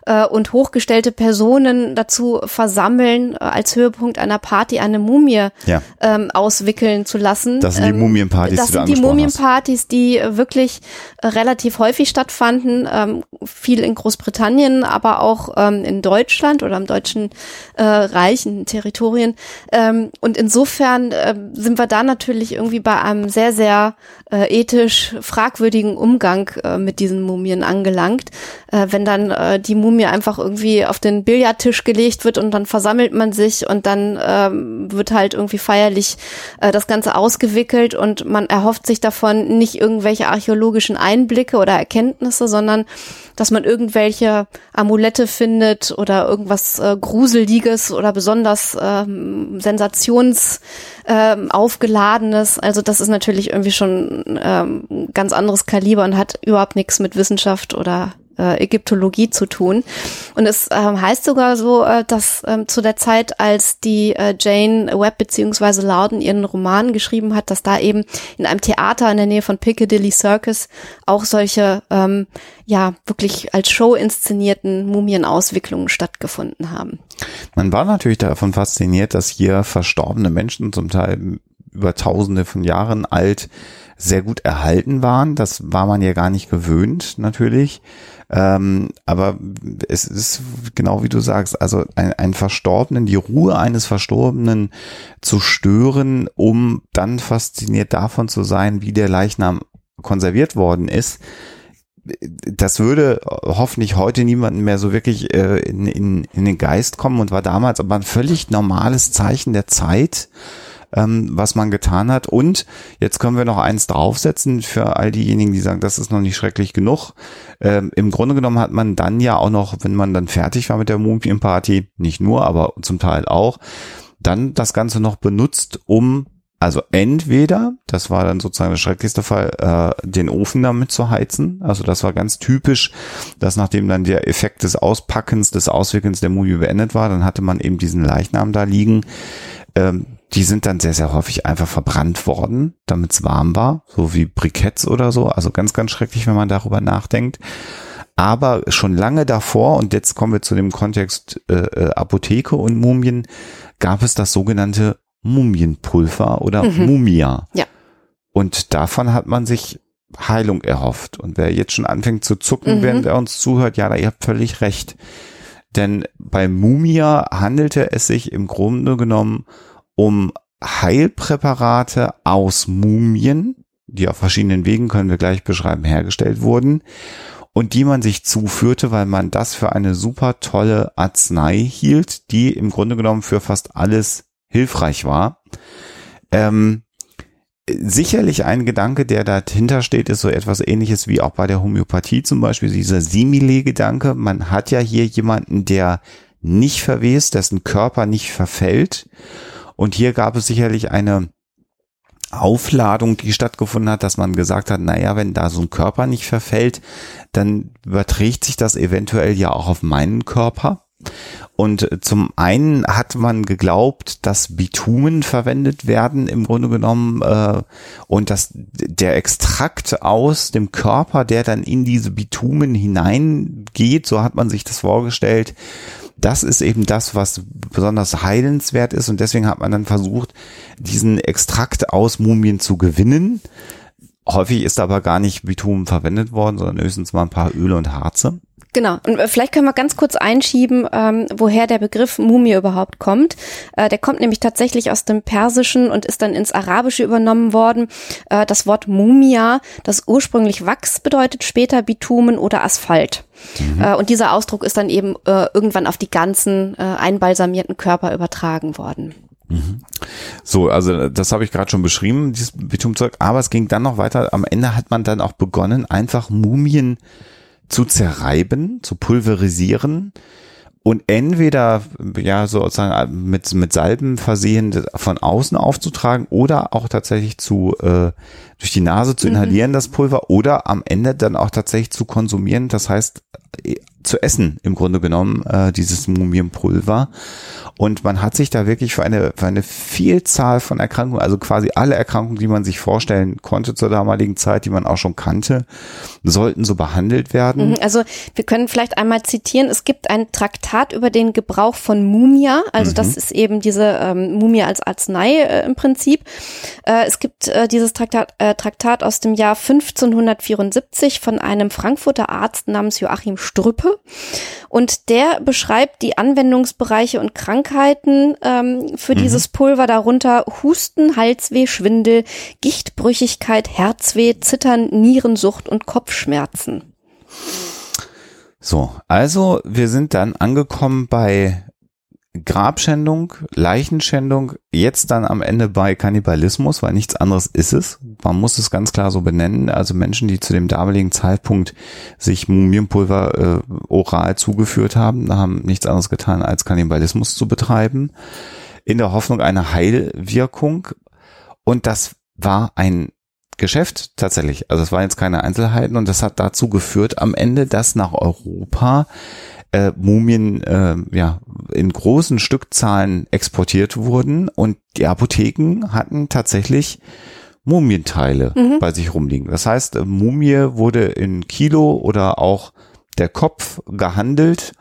äh, und hochgestellte Personen dazu versammeln, äh, als Höhepunkt einer Party eine Mumie ja. ähm, auswickeln zu lassen. Das sind die ähm, Mumienpartys, Das sind die Mumienpartys, die wirklich äh, relativ häufig stattfanden, ähm, viel in Großbritannien, aber auch ähm, in Deutschland oder im deutschen äh, Reich, in Territorien. Ähm, und insofern äh, sind wir da natürlich irgendwie bei einem sehr, sehr äh, ethisch fragwürdigen Umgang äh, mit diesen Mumien angelangt. Äh, wenn dann äh, die Mumie Mumie einfach irgendwie auf den Billardtisch gelegt wird und dann versammelt man sich und dann ähm, wird halt irgendwie feierlich äh, das Ganze ausgewickelt und man erhofft sich davon nicht irgendwelche archäologischen Einblicke oder Erkenntnisse, sondern dass man irgendwelche Amulette findet oder irgendwas äh, Gruseliges oder besonders ähm, sensations ähm, aufgeladenes. Also das ist natürlich irgendwie schon ähm, ganz anderes Kaliber und hat überhaupt nichts mit Wissenschaft oder äh, Ägyptologie zu tun. Und es ähm, heißt sogar so, äh, dass ähm, zu der Zeit, als die äh, Jane Webb beziehungsweise Loudon ihren Roman geschrieben hat, dass da eben in einem Theater in der Nähe von Piccadilly Circus auch solche ähm, ja wirklich als Show inszenierten Mumienauswicklungen stattgefunden haben. Man war natürlich davon fasziniert, dass hier verstorbene Menschen zum Teil über tausende von Jahren alt sehr gut erhalten waren. Das war man ja gar nicht gewöhnt, natürlich. Ähm, aber es ist genau wie du sagst, also ein, ein Verstorbenen, die Ruhe eines Verstorbenen zu stören, um dann fasziniert davon zu sein, wie der Leichnam konserviert worden ist, das würde hoffentlich heute niemanden mehr so wirklich äh, in, in, in den Geist kommen und war damals aber ein völlig normales Zeichen der Zeit ähm, was man getan hat. Und jetzt können wir noch eins draufsetzen für all diejenigen, die sagen, das ist noch nicht schrecklich genug. Ähm, Im Grunde genommen hat man dann ja auch noch, wenn man dann fertig war mit der Mumienparty, nicht nur, aber zum Teil auch, dann das Ganze noch benutzt, um also entweder, das war dann sozusagen der schrecklichste Fall, äh, den Ofen damit zu heizen. Also das war ganz typisch, dass nachdem dann der Effekt des Auspackens, des Auswickelns der Mumie beendet war, dann hatte man eben diesen Leichnam da liegen. Ähm, die sind dann sehr, sehr häufig einfach verbrannt worden, damit es warm war, so wie Briketts oder so. Also ganz, ganz schrecklich, wenn man darüber nachdenkt. Aber schon lange davor, und jetzt kommen wir zu dem Kontext äh, äh Apotheke und Mumien, gab es das sogenannte Mumienpulver oder mhm. Mumia. Ja. Und davon hat man sich Heilung erhofft. Und wer jetzt schon anfängt zu zucken, mhm. während er uns zuhört, ja, da ihr habt völlig recht. Denn bei Mumia handelte es sich im Grunde genommen um Heilpräparate aus Mumien, die auf verschiedenen Wegen, können wir gleich beschreiben, hergestellt wurden und die man sich zuführte, weil man das für eine super tolle Arznei hielt, die im Grunde genommen für fast alles hilfreich war. Ähm, sicherlich ein Gedanke, der dahinter steht, ist so etwas ähnliches wie auch bei der Homöopathie zum Beispiel, dieser Simile-Gedanke. Man hat ja hier jemanden, der nicht verwest, dessen Körper nicht verfällt und hier gab es sicherlich eine Aufladung, die stattgefunden hat, dass man gesagt hat, naja, wenn da so ein Körper nicht verfällt, dann überträgt sich das eventuell ja auch auf meinen Körper. Und zum einen hat man geglaubt, dass Bitumen verwendet werden im Grunde genommen äh, und dass der Extrakt aus dem Körper, der dann in diese Bitumen hineingeht, so hat man sich das vorgestellt, das ist eben das, was besonders heilenswert ist und deswegen hat man dann versucht, diesen Extrakt aus Mumien zu gewinnen. Häufig ist aber gar nicht Bitumen verwendet worden, sondern höchstens mal ein paar Öle und Harze. Genau. Und äh, vielleicht können wir ganz kurz einschieben, ähm, woher der Begriff Mumie überhaupt kommt. Äh, der kommt nämlich tatsächlich aus dem Persischen und ist dann ins Arabische übernommen worden. Äh, das Wort Mumia, das ursprünglich Wachs bedeutet, später Bitumen oder Asphalt. Mhm. Äh, und dieser Ausdruck ist dann eben äh, irgendwann auf die ganzen äh, einbalsamierten Körper übertragen worden. Mhm. So, also das habe ich gerade schon beschrieben, dieses Bitumzeug, aber es ging dann noch weiter. Am Ende hat man dann auch begonnen, einfach Mumien zu zerreiben, zu pulverisieren und entweder ja sozusagen mit mit Salben versehen von außen aufzutragen oder auch tatsächlich zu äh, durch die Nase zu mhm. inhalieren mhm. das Pulver oder am Ende dann auch tatsächlich zu konsumieren, das heißt äh, zu essen im Grunde genommen äh, dieses Mumienpulver und man hat sich da wirklich für eine, für eine Vielzahl von Erkrankungen, also quasi alle Erkrankungen, die man sich vorstellen konnte zur damaligen Zeit, die man auch schon kannte, sollten so behandelt werden. Mhm, also wir können vielleicht einmal zitieren, es gibt ein Traktat über den Gebrauch von Mumia, also mhm. das ist eben diese ähm, Mumia als Arznei äh, im Prinzip. Äh, es gibt äh, dieses Traktat, äh, Traktat aus dem Jahr 1574 von einem Frankfurter Arzt namens Joachim Strüppe und der beschreibt die Anwendungsbereiche und Krankheiten Krankheiten ähm, für mhm. dieses Pulver darunter Husten, Halsweh, Schwindel, Gichtbrüchigkeit, Herzweh, Zittern, Nierensucht und Kopfschmerzen. So, also wir sind dann angekommen bei Grabschändung, Leichenschändung, jetzt dann am Ende bei Kannibalismus, weil nichts anderes ist es. Man muss es ganz klar so benennen. Also Menschen, die zu dem damaligen Zeitpunkt sich Mumienpulver äh, oral zugeführt haben, haben nichts anderes getan, als Kannibalismus zu betreiben, in der Hoffnung einer Heilwirkung. Und das war ein Geschäft tatsächlich. Also es waren jetzt keine Einzelheiten und das hat dazu geführt am Ende, dass nach Europa äh, Mumien äh, ja in großen Stückzahlen exportiert wurden und die Apotheken hatten tatsächlich Mumienteile Mhm. bei sich rumliegen. Das heißt, äh, Mumie wurde in Kilo oder auch der Kopf gehandelt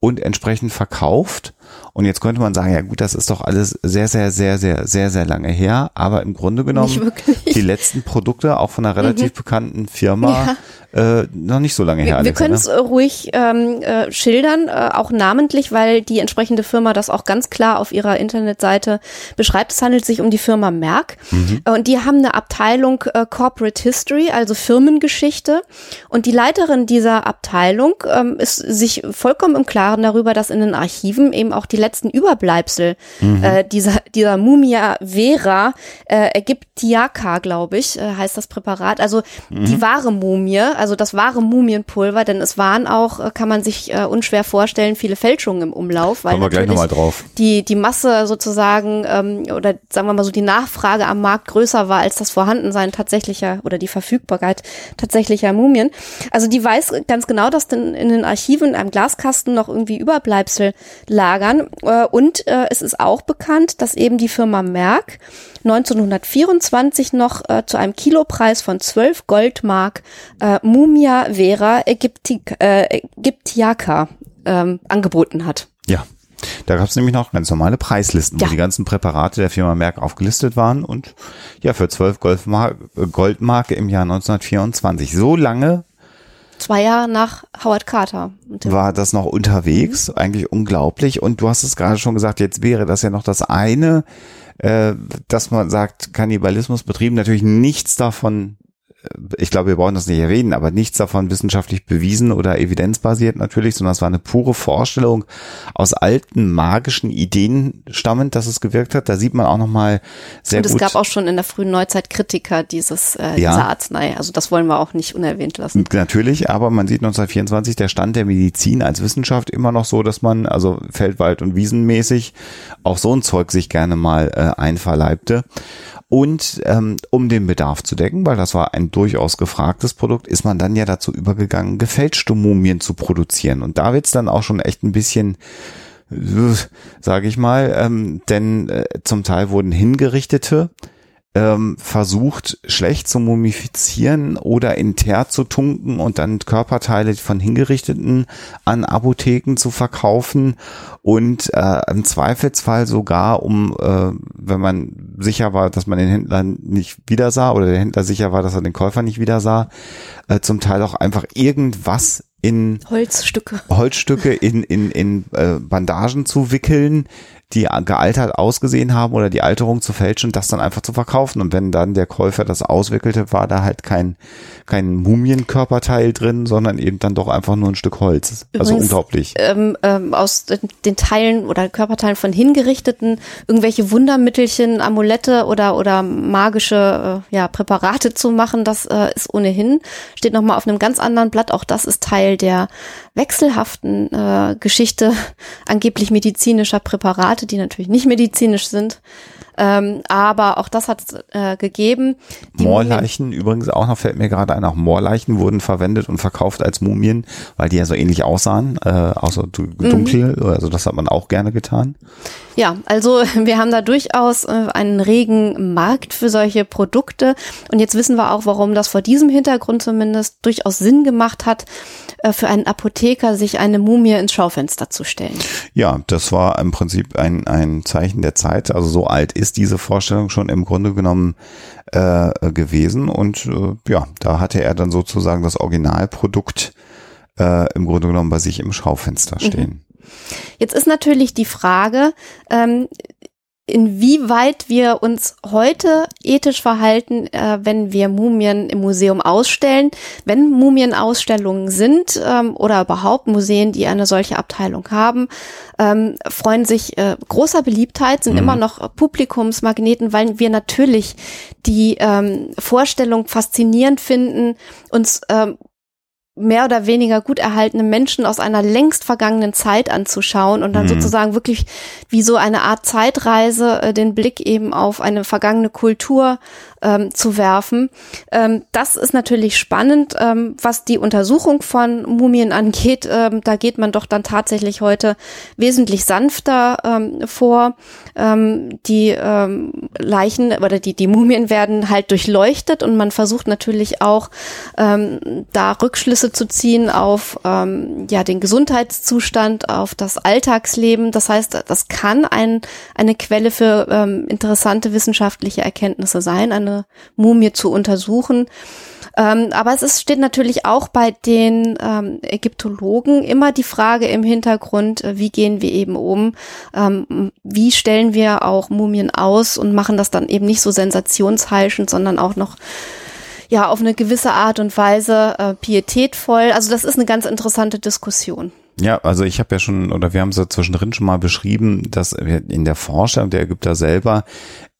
und entsprechend verkauft. Und jetzt könnte man sagen, ja gut, das ist doch alles sehr, sehr, sehr, sehr, sehr, sehr lange her. Aber im Grunde genommen, die letzten Produkte auch von einer relativ bekannten Firma äh, noch nicht so lange her. Wir, wir können ne? es äh, ruhig ähm, äh, schildern, äh, auch namentlich, weil die entsprechende Firma das auch ganz klar auf ihrer Internetseite beschreibt. Es handelt sich um die Firma Merck Mhm. Äh, und die haben eine Abteilung äh, Corporate History, also Firmengeschichte. Und die Leiterin dieser Abteilung ähm, ist sich vollkommen im Klaren darüber, dass in den Archiven eben auch die letzten Überbleibsel Mhm. äh, dieser, dieser Mumia Vera, äh, Ägyptiaca, glaube ich, äh, heißt das Präparat, also Mhm. die wahre Mumie, also das wahre Mumienpulver, denn es waren auch, äh, kann man sich äh, unschwer vorstellen, viele Fälschungen im Umlauf, weil Kommen wir gleich natürlich die, die Masse sozusagen ähm, oder sagen wir mal so die Nachfrage am Markt größer war als das Vorhandensein tatsächlicher oder die Verfügbarkeit tatsächlicher Mumien. Also die weiß ganz genau, dass denn in den Archiven in einem Glaskasten noch irgendwie Überbleibsel lagern. Äh, und äh, es ist auch bekannt, dass eben die Firma Merck 1924 noch äh, zu einem Kilopreis von 12 Goldmark Mumia Vera Ägyptiaca ähm, angeboten hat. Ja. Da gab es nämlich noch ganz normale Preislisten, Ja. wo die ganzen Präparate der Firma Merck aufgelistet waren und ja, für 12 Goldmark, äh, Goldmark im Jahr 1924. So lange Zwei Jahre nach Howard Carter. War das noch unterwegs, eigentlich unglaublich. Und du hast es gerade schon gesagt, jetzt wäre das ja noch das eine, äh, dass man sagt, Kannibalismus betrieben, natürlich nichts davon, ich glaube, wir brauchen das nicht erwähnen, aber nichts davon wissenschaftlich bewiesen oder evidenzbasiert natürlich, sondern es war eine pure Vorstellung aus alten magischen Ideen stammend, dass es gewirkt hat. Da sieht man auch nochmal sehr und es gut. gab auch schon in der frühen Neuzeit Kritiker dieses, äh, Ja. dieser Arznei. Also das wollen wir auch nicht unerwähnt lassen. Natürlich, aber man sieht 1924 der Stand der Medizin als Wissenschaft immer noch so, dass man also Feldwald- und Wiesenmäßig auch so ein Zeug sich gerne mal äh, einverleibte. Und ähm, um den Bedarf zu decken, weil das war ein durchaus gefragtes Produkt, ist man dann ja dazu übergegangen, gefälschte Mumien zu produzieren. Und da wird's dann auch schon echt ein bisschen sage ich mal, ähm, denn äh, zum Teil wurden Hingerichtete ähm, versucht, schlecht zu mumifizieren oder in Teer zu tunken und dann Körperteile von Hingerichteten an Apotheken zu verkaufen und äh, im Zweifelsfall sogar, um, äh, wenn man sicher war, dass man den Händler nicht wieder sah oder der Händler sicher war, dass er den Käufer nicht wieder sah, äh, zum Teil auch einfach irgendwas in Holzstücke. Holzstücke in, in, in äh, Bandagen zu wickeln, die gealtert ausgesehen haben oder die Alterung zu fälschen und das dann einfach zu verkaufen. Und wenn dann der Käufer das auswickelte, war da halt kein, kein Mumienkörperteil drin, sondern eben dann doch einfach nur ein Stück Holz. also Übrigens, unglaublich. Ähm, ähm, aus den, Teilen oder Körperteilen von Hingerichteten irgendwelche Wundermittelchen, Amulette oder oder magische äh, ja, Präparate zu machen, das äh, ist ohnehin steht noch mal auf einem ganz anderen Blatt. Auch das ist Teil der wechselhaften äh, Geschichte <laughs> angeblich medizinischer Präparate, die natürlich nicht medizinisch sind. Ähm, aber auch das hat es äh, gegeben. Die Moorleichen übrigens auch noch, fällt mir gerade ein, auch Moorleichen wurden verwendet und verkauft als Mumien, weil die ja so ähnlich aussahen, äh, außer du- dunkel, also das hat man auch gerne getan. Ja, also <laughs> wir haben da durchaus äh, einen regen Markt für solche Produkte. Und jetzt wissen wir auch, warum das vor diesem Hintergrund zumindest durchaus Sinn gemacht hat, äh, für einen Apotheker sich eine Mumie ins Schaufenster zu stellen. Ja, das war im Prinzip ein, ein Zeichen der Zeit. Also so alt ist diese Vorstellung schon im Grunde genommen äh, gewesen. Und äh, ja, da hatte er dann sozusagen das Originalprodukt äh, im Grunde genommen bei sich im Schaufenster stehen. Jetzt ist natürlich die Frage, ähm, inwieweit wir uns heute ethisch verhalten, äh, wenn wir Mumien im Museum ausstellen. Wenn Mumienausstellungen sind ähm, oder überhaupt Museen, die eine solche Abteilung haben, ähm, freuen sich äh, großer Beliebtheit, sind immer noch Publikumsmagneten, weil wir natürlich die ähm, Vorstellung faszinierend finden, uns ähm, mehr oder weniger gut erhaltene Menschen aus einer längst vergangenen Zeit anzuschauen und dann mhm. sozusagen wirklich wie so eine Art Zeitreise äh, den Blick eben auf eine vergangene Kultur ähm, zu werfen. Ähm, das ist natürlich spannend, ähm, was die Untersuchung von Mumien angeht. Ähm, da geht man doch dann tatsächlich heute wesentlich sanfter ähm, vor. Ähm, die Leichen oder die, die Mumien werden halt durchleuchtet und man versucht natürlich auch da Rückschlüsse zu ziehen auf ja den Gesundheitszustand, auf das Alltagsleben. Das heißt, das kann ein, eine Quelle für interessante wissenschaftliche Erkenntnisse sein, eine Mumie zu untersuchen. Ähm, aber es ist, steht natürlich auch bei den ähm, Ägyptologen immer die Frage im Hintergrund, äh, wie gehen wir eben um, ähm, wie stellen wir auch Mumien aus und machen das dann eben nicht so sensationsheischend, sondern auch noch ja auf eine gewisse Art und Weise äh, pietätvoll. Also das ist eine ganz interessante Diskussion. Ja, also ich habe ja schon, oder wir haben es ja zwischendrin schon mal beschrieben, dass in der Forschung der Ägypter selber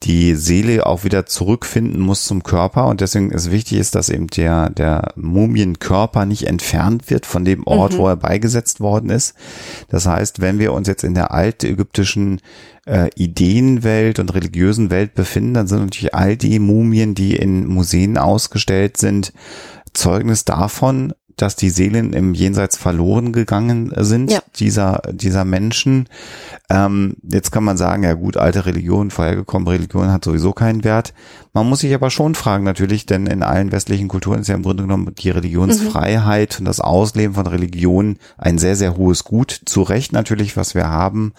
die Seele auch wieder zurückfinden muss zum Körper und deswegen ist wichtig ist, dass eben der, der Mumienkörper nicht entfernt wird von dem Ort, mhm. wo er beigesetzt worden ist. Das heißt, wenn wir uns jetzt in der altägyptischen äh, Ideenwelt und religiösen Welt befinden, dann sind natürlich all die Mumien, die in Museen ausgestellt sind, Zeugnis davon, dass die Seelen im Jenseits verloren gegangen sind, ja. dieser, dieser Menschen. Ähm, jetzt kann man sagen, ja gut, alte Religion, vorhergekommen, Religion hat sowieso keinen Wert. Man muss sich aber schon fragen natürlich, denn in allen westlichen Kulturen ist ja im Grunde genommen die Religionsfreiheit mhm. und das Ausleben von Religion ein sehr, sehr hohes Gut. Zu Recht natürlich, was wir haben.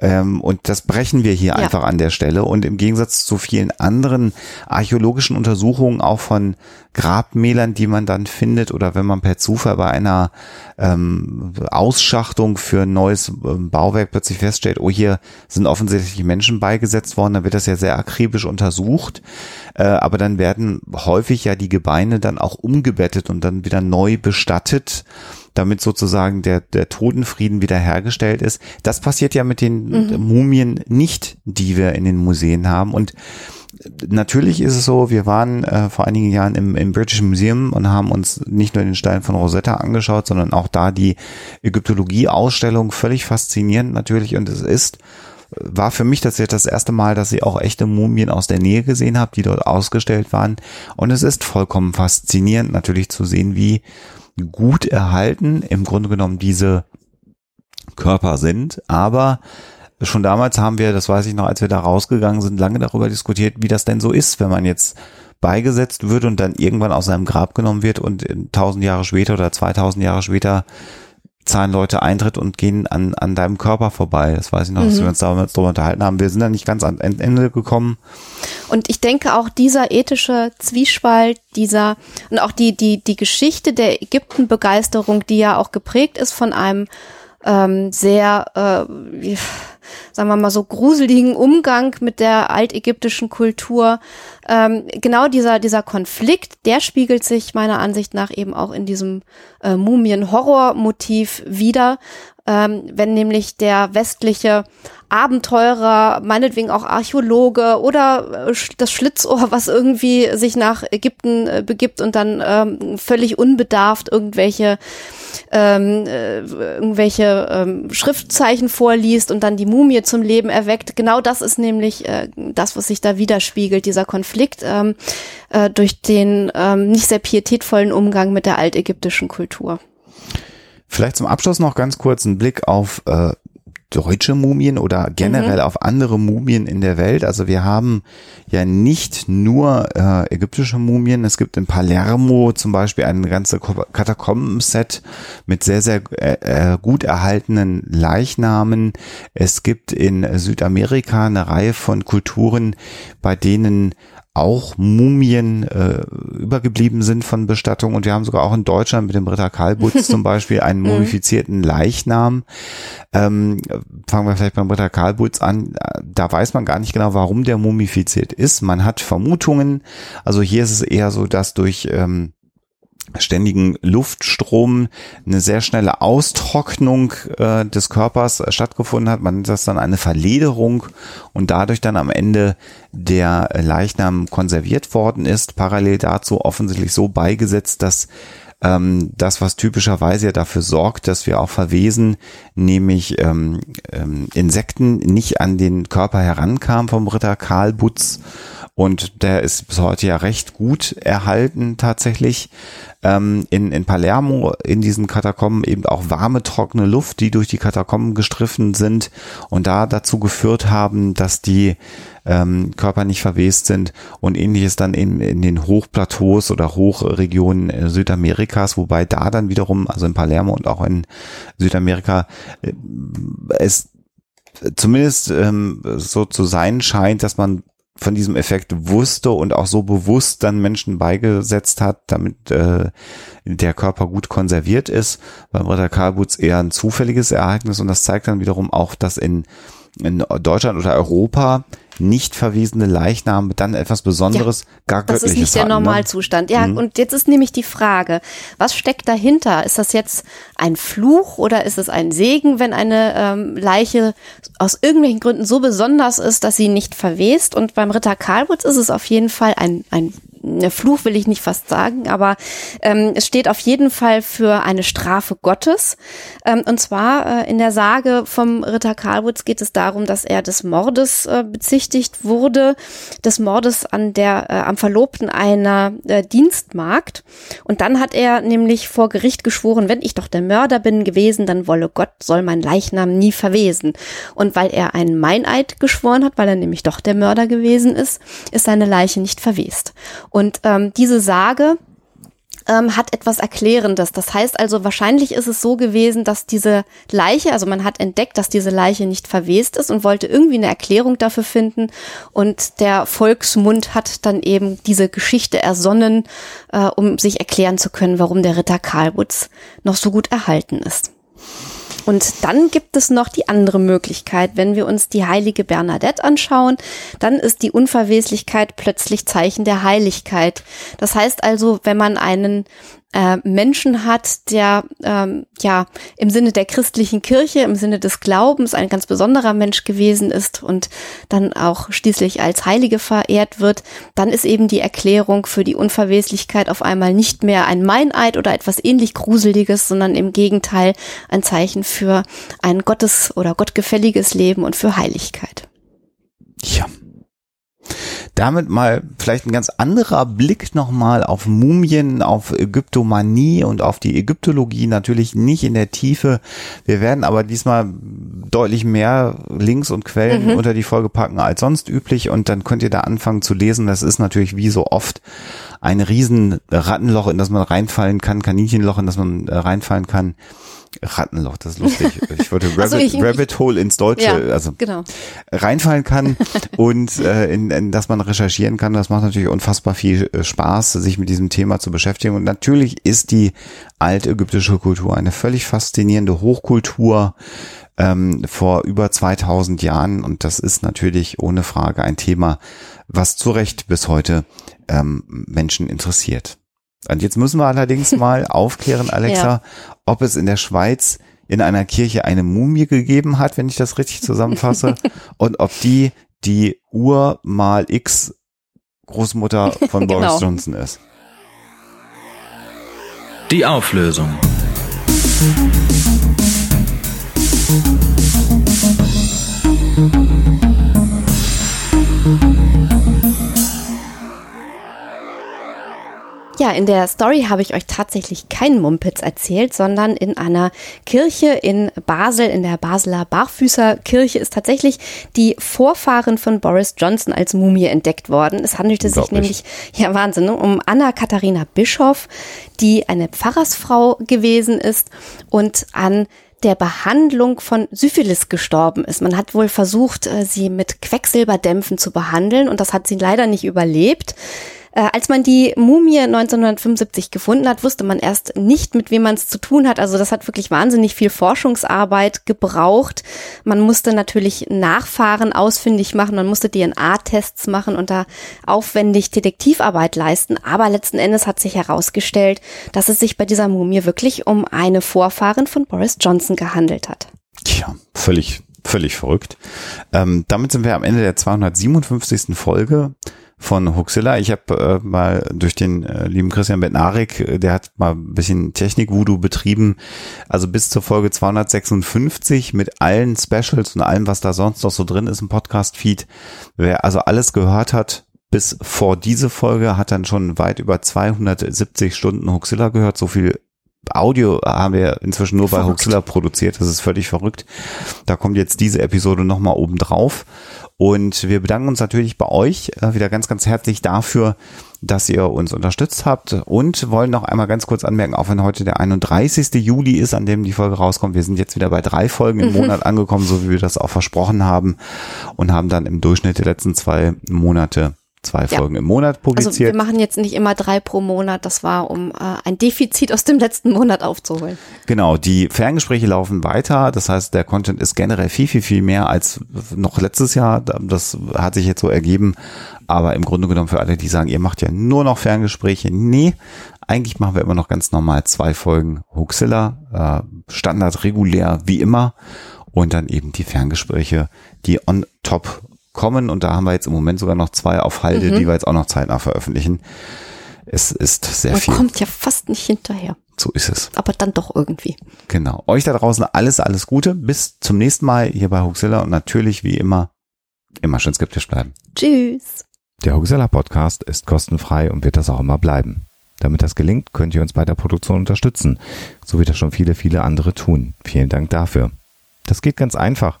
Ähm, und das brechen wir hier ja. einfach an der Stelle. Und im Gegensatz zu vielen anderen archäologischen Untersuchungen, auch von Grabmälern, die man dann findet, oder wenn man per Zufall bei einer ähm, Ausschachtung für ein neues ähm, Bauwerk plötzlich feststellt, oh, hier sind offensichtlich Menschen beigesetzt worden, dann wird das ja sehr akribisch untersucht. Äh, aber dann werden häufig ja die Gebeine dann auch umgebettet und dann wieder neu bestattet damit sozusagen der, der Totenfrieden wiederhergestellt ist. Das passiert ja mit den mhm. Mumien nicht, die wir in den Museen haben. Und natürlich ist es so, wir waren äh, vor einigen Jahren im, im British Museum und haben uns nicht nur den Stein von Rosetta angeschaut, sondern auch da die Ägyptologie-Ausstellung völlig faszinierend natürlich. Und es ist war für mich das jetzt das erste Mal, dass ich auch echte Mumien aus der Nähe gesehen habe, die dort ausgestellt waren. Und es ist vollkommen faszinierend natürlich zu sehen, wie gut erhalten im Grunde genommen diese Körper sind. Aber schon damals haben wir, das weiß ich noch, als wir da rausgegangen sind, lange darüber diskutiert, wie das denn so ist, wenn man jetzt beigesetzt wird und dann irgendwann aus seinem Grab genommen wird und tausend Jahre später oder 2000 Jahre später zahlen Leute Eintritt und gehen an, an deinem Körper vorbei. Das weiß ich noch, mhm. dass wir uns damals darüber unterhalten haben. Wir sind da nicht ganz am Ende gekommen. Und ich denke auch dieser ethische Zwiespalt, dieser und auch die, die, die Geschichte der Ägypten-Begeisterung, die ja auch geprägt ist von einem ähm, sehr, äh, sagen wir mal so, gruseligen Umgang mit der altägyptischen Kultur. Ähm, genau dieser, dieser Konflikt, der spiegelt sich meiner Ansicht nach eben auch in diesem äh, Mumien-Horror-Motiv wieder. Ähm, wenn nämlich der westliche Abenteurer, meinetwegen auch Archäologe oder äh, das Schlitzohr, was irgendwie sich nach Ägypten äh, begibt und dann ähm, völlig unbedarft irgendwelche ähm, äh, irgendwelche ähm, Schriftzeichen vorliest und dann die Mumie zum Leben erweckt. Genau das ist nämlich äh, das, was sich da widerspiegelt, dieser Konflikt ähm, äh, durch den ähm, nicht sehr pietätvollen Umgang mit der altägyptischen Kultur. Vielleicht zum Abschluss noch ganz kurz einen Blick auf äh, deutsche Mumien oder generell mhm. auf andere Mumien in der Welt. Also wir haben ja nicht nur äh, ägyptische Mumien. Es gibt in Palermo zum Beispiel ein ganze Katakomben-Set mit sehr, sehr äh, äh, gut erhaltenen Leichnamen. Es gibt in Südamerika eine Reihe von Kulturen, bei denen auch Mumien äh, übergeblieben sind von Bestattung und wir haben sogar auch in Deutschland mit dem Ritter Karlbutz <laughs> zum Beispiel einen mumifizierten Leichnam. Ähm, fangen wir vielleicht beim Ritter Karlbutz an. Da weiß man gar nicht genau, warum der mumifiziert ist. Man hat Vermutungen. Also hier ist es eher so, dass durch ähm, ständigen Luftstrom eine sehr schnelle Austrocknung äh, des Körpers stattgefunden hat. Man nennt das dann eine Verlederung und dadurch dann am Ende der Leichnam konserviert worden ist. Parallel dazu offensichtlich so beigesetzt, dass ähm, das, was typischerweise ja dafür sorgt, dass wir auch verwesen, nämlich ähm, ähm, Insekten nicht an den Körper herankamen vom Ritter Karl Butz. Und der ist bis heute ja recht gut erhalten tatsächlich. Ähm, in, in Palermo in diesen Katakomben eben auch warme, trockene Luft, die durch die Katakomben gestriffen sind und da dazu geführt haben, dass die ähm, Körper nicht verwest sind und ähnliches dann in, in den Hochplateaus oder Hochregionen äh, Südamerikas, wobei da dann wiederum, also in Palermo und auch in Südamerika, äh, es zumindest ähm, so zu sein scheint, dass man von diesem Effekt wusste und auch so bewusst dann Menschen beigesetzt hat, damit äh, der Körper gut konserviert ist. Beim Ritter Karlbutz eher ein zufälliges Ereignis und das zeigt dann wiederum auch, dass in, in Deutschland oder Europa nicht verwesene Leichname dann etwas Besonderes, ja, gar Das ist nicht der hatten, ne? Normalzustand. Ja, mhm. und jetzt ist nämlich die Frage, was steckt dahinter? Ist das jetzt ein Fluch oder ist es ein Segen, wenn eine ähm, Leiche aus irgendwelchen Gründen so besonders ist, dass sie nicht verwest? Und beim Ritter Karlwitz ist es auf jeden Fall ein, ein Fluch will ich nicht fast sagen, aber ähm, es steht auf jeden Fall für eine Strafe Gottes. Ähm, und zwar äh, in der Sage vom Ritter Karlwitz geht es darum, dass er des Mordes äh, bezichtigt wurde, des Mordes an der äh, am Verlobten einer äh, Dienstmagd. Und dann hat er nämlich vor Gericht geschworen, wenn ich doch der Mörder bin gewesen, dann wolle Gott soll mein Leichnam nie verwesen. Und weil er einen Meineid geschworen hat, weil er nämlich doch der Mörder gewesen ist, ist seine Leiche nicht verwest. Und ähm, diese Sage ähm, hat etwas Erklärendes. Das heißt also, wahrscheinlich ist es so gewesen, dass diese Leiche, also man hat entdeckt, dass diese Leiche nicht verwest ist und wollte irgendwie eine Erklärung dafür finden. Und der Volksmund hat dann eben diese Geschichte ersonnen, äh, um sich erklären zu können, warum der Ritter Karlwitz noch so gut erhalten ist. Und dann gibt es noch die andere Möglichkeit. Wenn wir uns die heilige Bernadette anschauen, dann ist die Unverweslichkeit plötzlich Zeichen der Heiligkeit. Das heißt also, wenn man einen äh, Menschen hat, der ähm, ja im Sinne der christlichen Kirche, im Sinne des Glaubens ein ganz besonderer Mensch gewesen ist und dann auch schließlich als Heilige verehrt wird, dann ist eben die Erklärung für die Unverweslichkeit auf einmal nicht mehr ein Meineid oder etwas ähnlich Gruseliges, sondern im Gegenteil ein Zeichen für ein Gottes- oder gottgefälliges Leben und für Heiligkeit. Ja, damit mal vielleicht ein ganz anderer Blick nochmal auf Mumien, auf Ägyptomanie und auf die Ägyptologie, natürlich nicht in der Tiefe. Wir werden aber diesmal deutlich mehr Links und Quellen mhm. unter die Folge packen als sonst üblich und dann könnt ihr da anfangen zu lesen. Das ist natürlich wie so oft ein riesen Rattenloch, in das man reinfallen kann, Kaninchenloch, in das man äh, reinfallen kann. Rattenloch, das ist lustig. <laughs> Ich wollte Rabbit, so, ich, Rabbit Hole ins Deutsche, ja, also genau. reinfallen kann <laughs> und äh, in, in das man recherchieren kann. Das macht natürlich unfassbar viel äh, Spaß, sich mit diesem Thema zu beschäftigen. Und natürlich ist die altägyptische Kultur eine völlig faszinierende Hochkultur ähm, vor über 2000 Jahren. Und das ist natürlich ohne Frage ein Thema, was zu Recht bis heute ähm, Menschen interessiert. Und jetzt müssen wir allerdings <laughs> mal aufklären, Alexa, ja. ob es in der Schweiz in einer Kirche eine Mumie gegeben hat, wenn ich das richtig zusammenfasse, <laughs> und ob die die Ur mal X Großmutter von <laughs> Boris genau. Johnson ist. Die Auflösung. Ja, in der Story habe ich euch tatsächlich keinen Mumpitz erzählt, sondern in einer Kirche in Basel, in der Basler Barfüßerkirche, ist tatsächlich die Vorfahren von Boris Johnson als Mumie entdeckt worden. Es handelte sich nämlich, ja Wahnsinn, ne, um Anna Katharina Bischoff, die eine Pfarrersfrau gewesen ist und an der Behandlung von Syphilis gestorben ist. Man hat wohl versucht, äh, sie mit Quecksilberdämpfen zu behandeln und das hat sie leider nicht überlebt. Äh, als man die Mumie 1975 gefunden hat, wusste man erst nicht, mit wem man es zu tun hat. Also das hat wirklich wahnsinnig viel Forschungsarbeit gebraucht. Man musste natürlich Nachfahren ausfindig machen, man musste DNA-Tests machen und da aufwendig Detektivarbeit leisten. Aber letzten Endes hat sich herausgestellt, dass es sich bei dieser Mumie wirklich um eine Vorfahren von Boris Johnson gehandelt hat. Tja, völlig Völlig verrückt. Ähm, damit sind wir am Ende der 257. Folge von Huxilla. Ich habe äh, mal durch den äh, lieben Christian Bednarik, äh, der hat mal ein bisschen Technik-Voodoo betrieben, also bis zur Folge 256 mit allen Specials und allem, was da sonst noch so drin ist im Podcast-Feed. Wer also alles gehört hat, bis vor diese Folge hat dann schon weit über 270 Stunden Huxilla gehört. So viel Audio haben wir inzwischen nur verrückt. bei Huxilla produziert. Das ist völlig verrückt. Da kommt jetzt diese Episode nochmal oben drauf. Und wir bedanken uns natürlich bei euch äh, wieder ganz, ganz herzlich dafür, dass ihr uns unterstützt habt und wollen noch einmal ganz kurz anmerken, auch wenn heute der 31. Juli ist, an dem die Folge rauskommt, wir sind jetzt wieder bei drei Folgen im mhm. Monat angekommen, so wie wir das auch versprochen haben und haben dann im Durchschnitt die letzten zwei Monate zwei Folgen ja. im Monat publiziert. Also wir machen jetzt nicht immer drei pro Monat, das war, um äh, ein Defizit aus dem letzten Monat aufzuholen. Genau, die Ferngespräche laufen weiter, das heißt, der Content ist generell viel, viel, viel mehr als noch letztes Jahr, das hat sich jetzt so ergeben, aber im Grunde genommen für alle, die sagen, ihr macht ja nur noch Ferngespräche, nee, eigentlich machen wir immer noch ganz normal zwei Folgen Huxilla, äh, Standard regulär wie immer und dann eben die Ferngespräche, die on top kommen und da haben wir jetzt im Moment sogar noch zwei auf Halde, mhm. die wir jetzt auch noch zeitnah veröffentlichen. Es ist sehr Man viel. Man kommt ja fast nicht hinterher. So ist es. Aber dann doch irgendwie. Genau. Euch da draußen alles, alles Gute. Bis zum nächsten Mal hier bei Huxilla und natürlich wie immer, immer schön skeptisch bleiben. Tschüss. Der Huxilla Podcast ist kostenfrei und wird das auch immer bleiben. Damit das gelingt, könnt ihr uns bei der Produktion unterstützen, so wie das schon viele, viele andere tun. Vielen Dank dafür. Das geht ganz einfach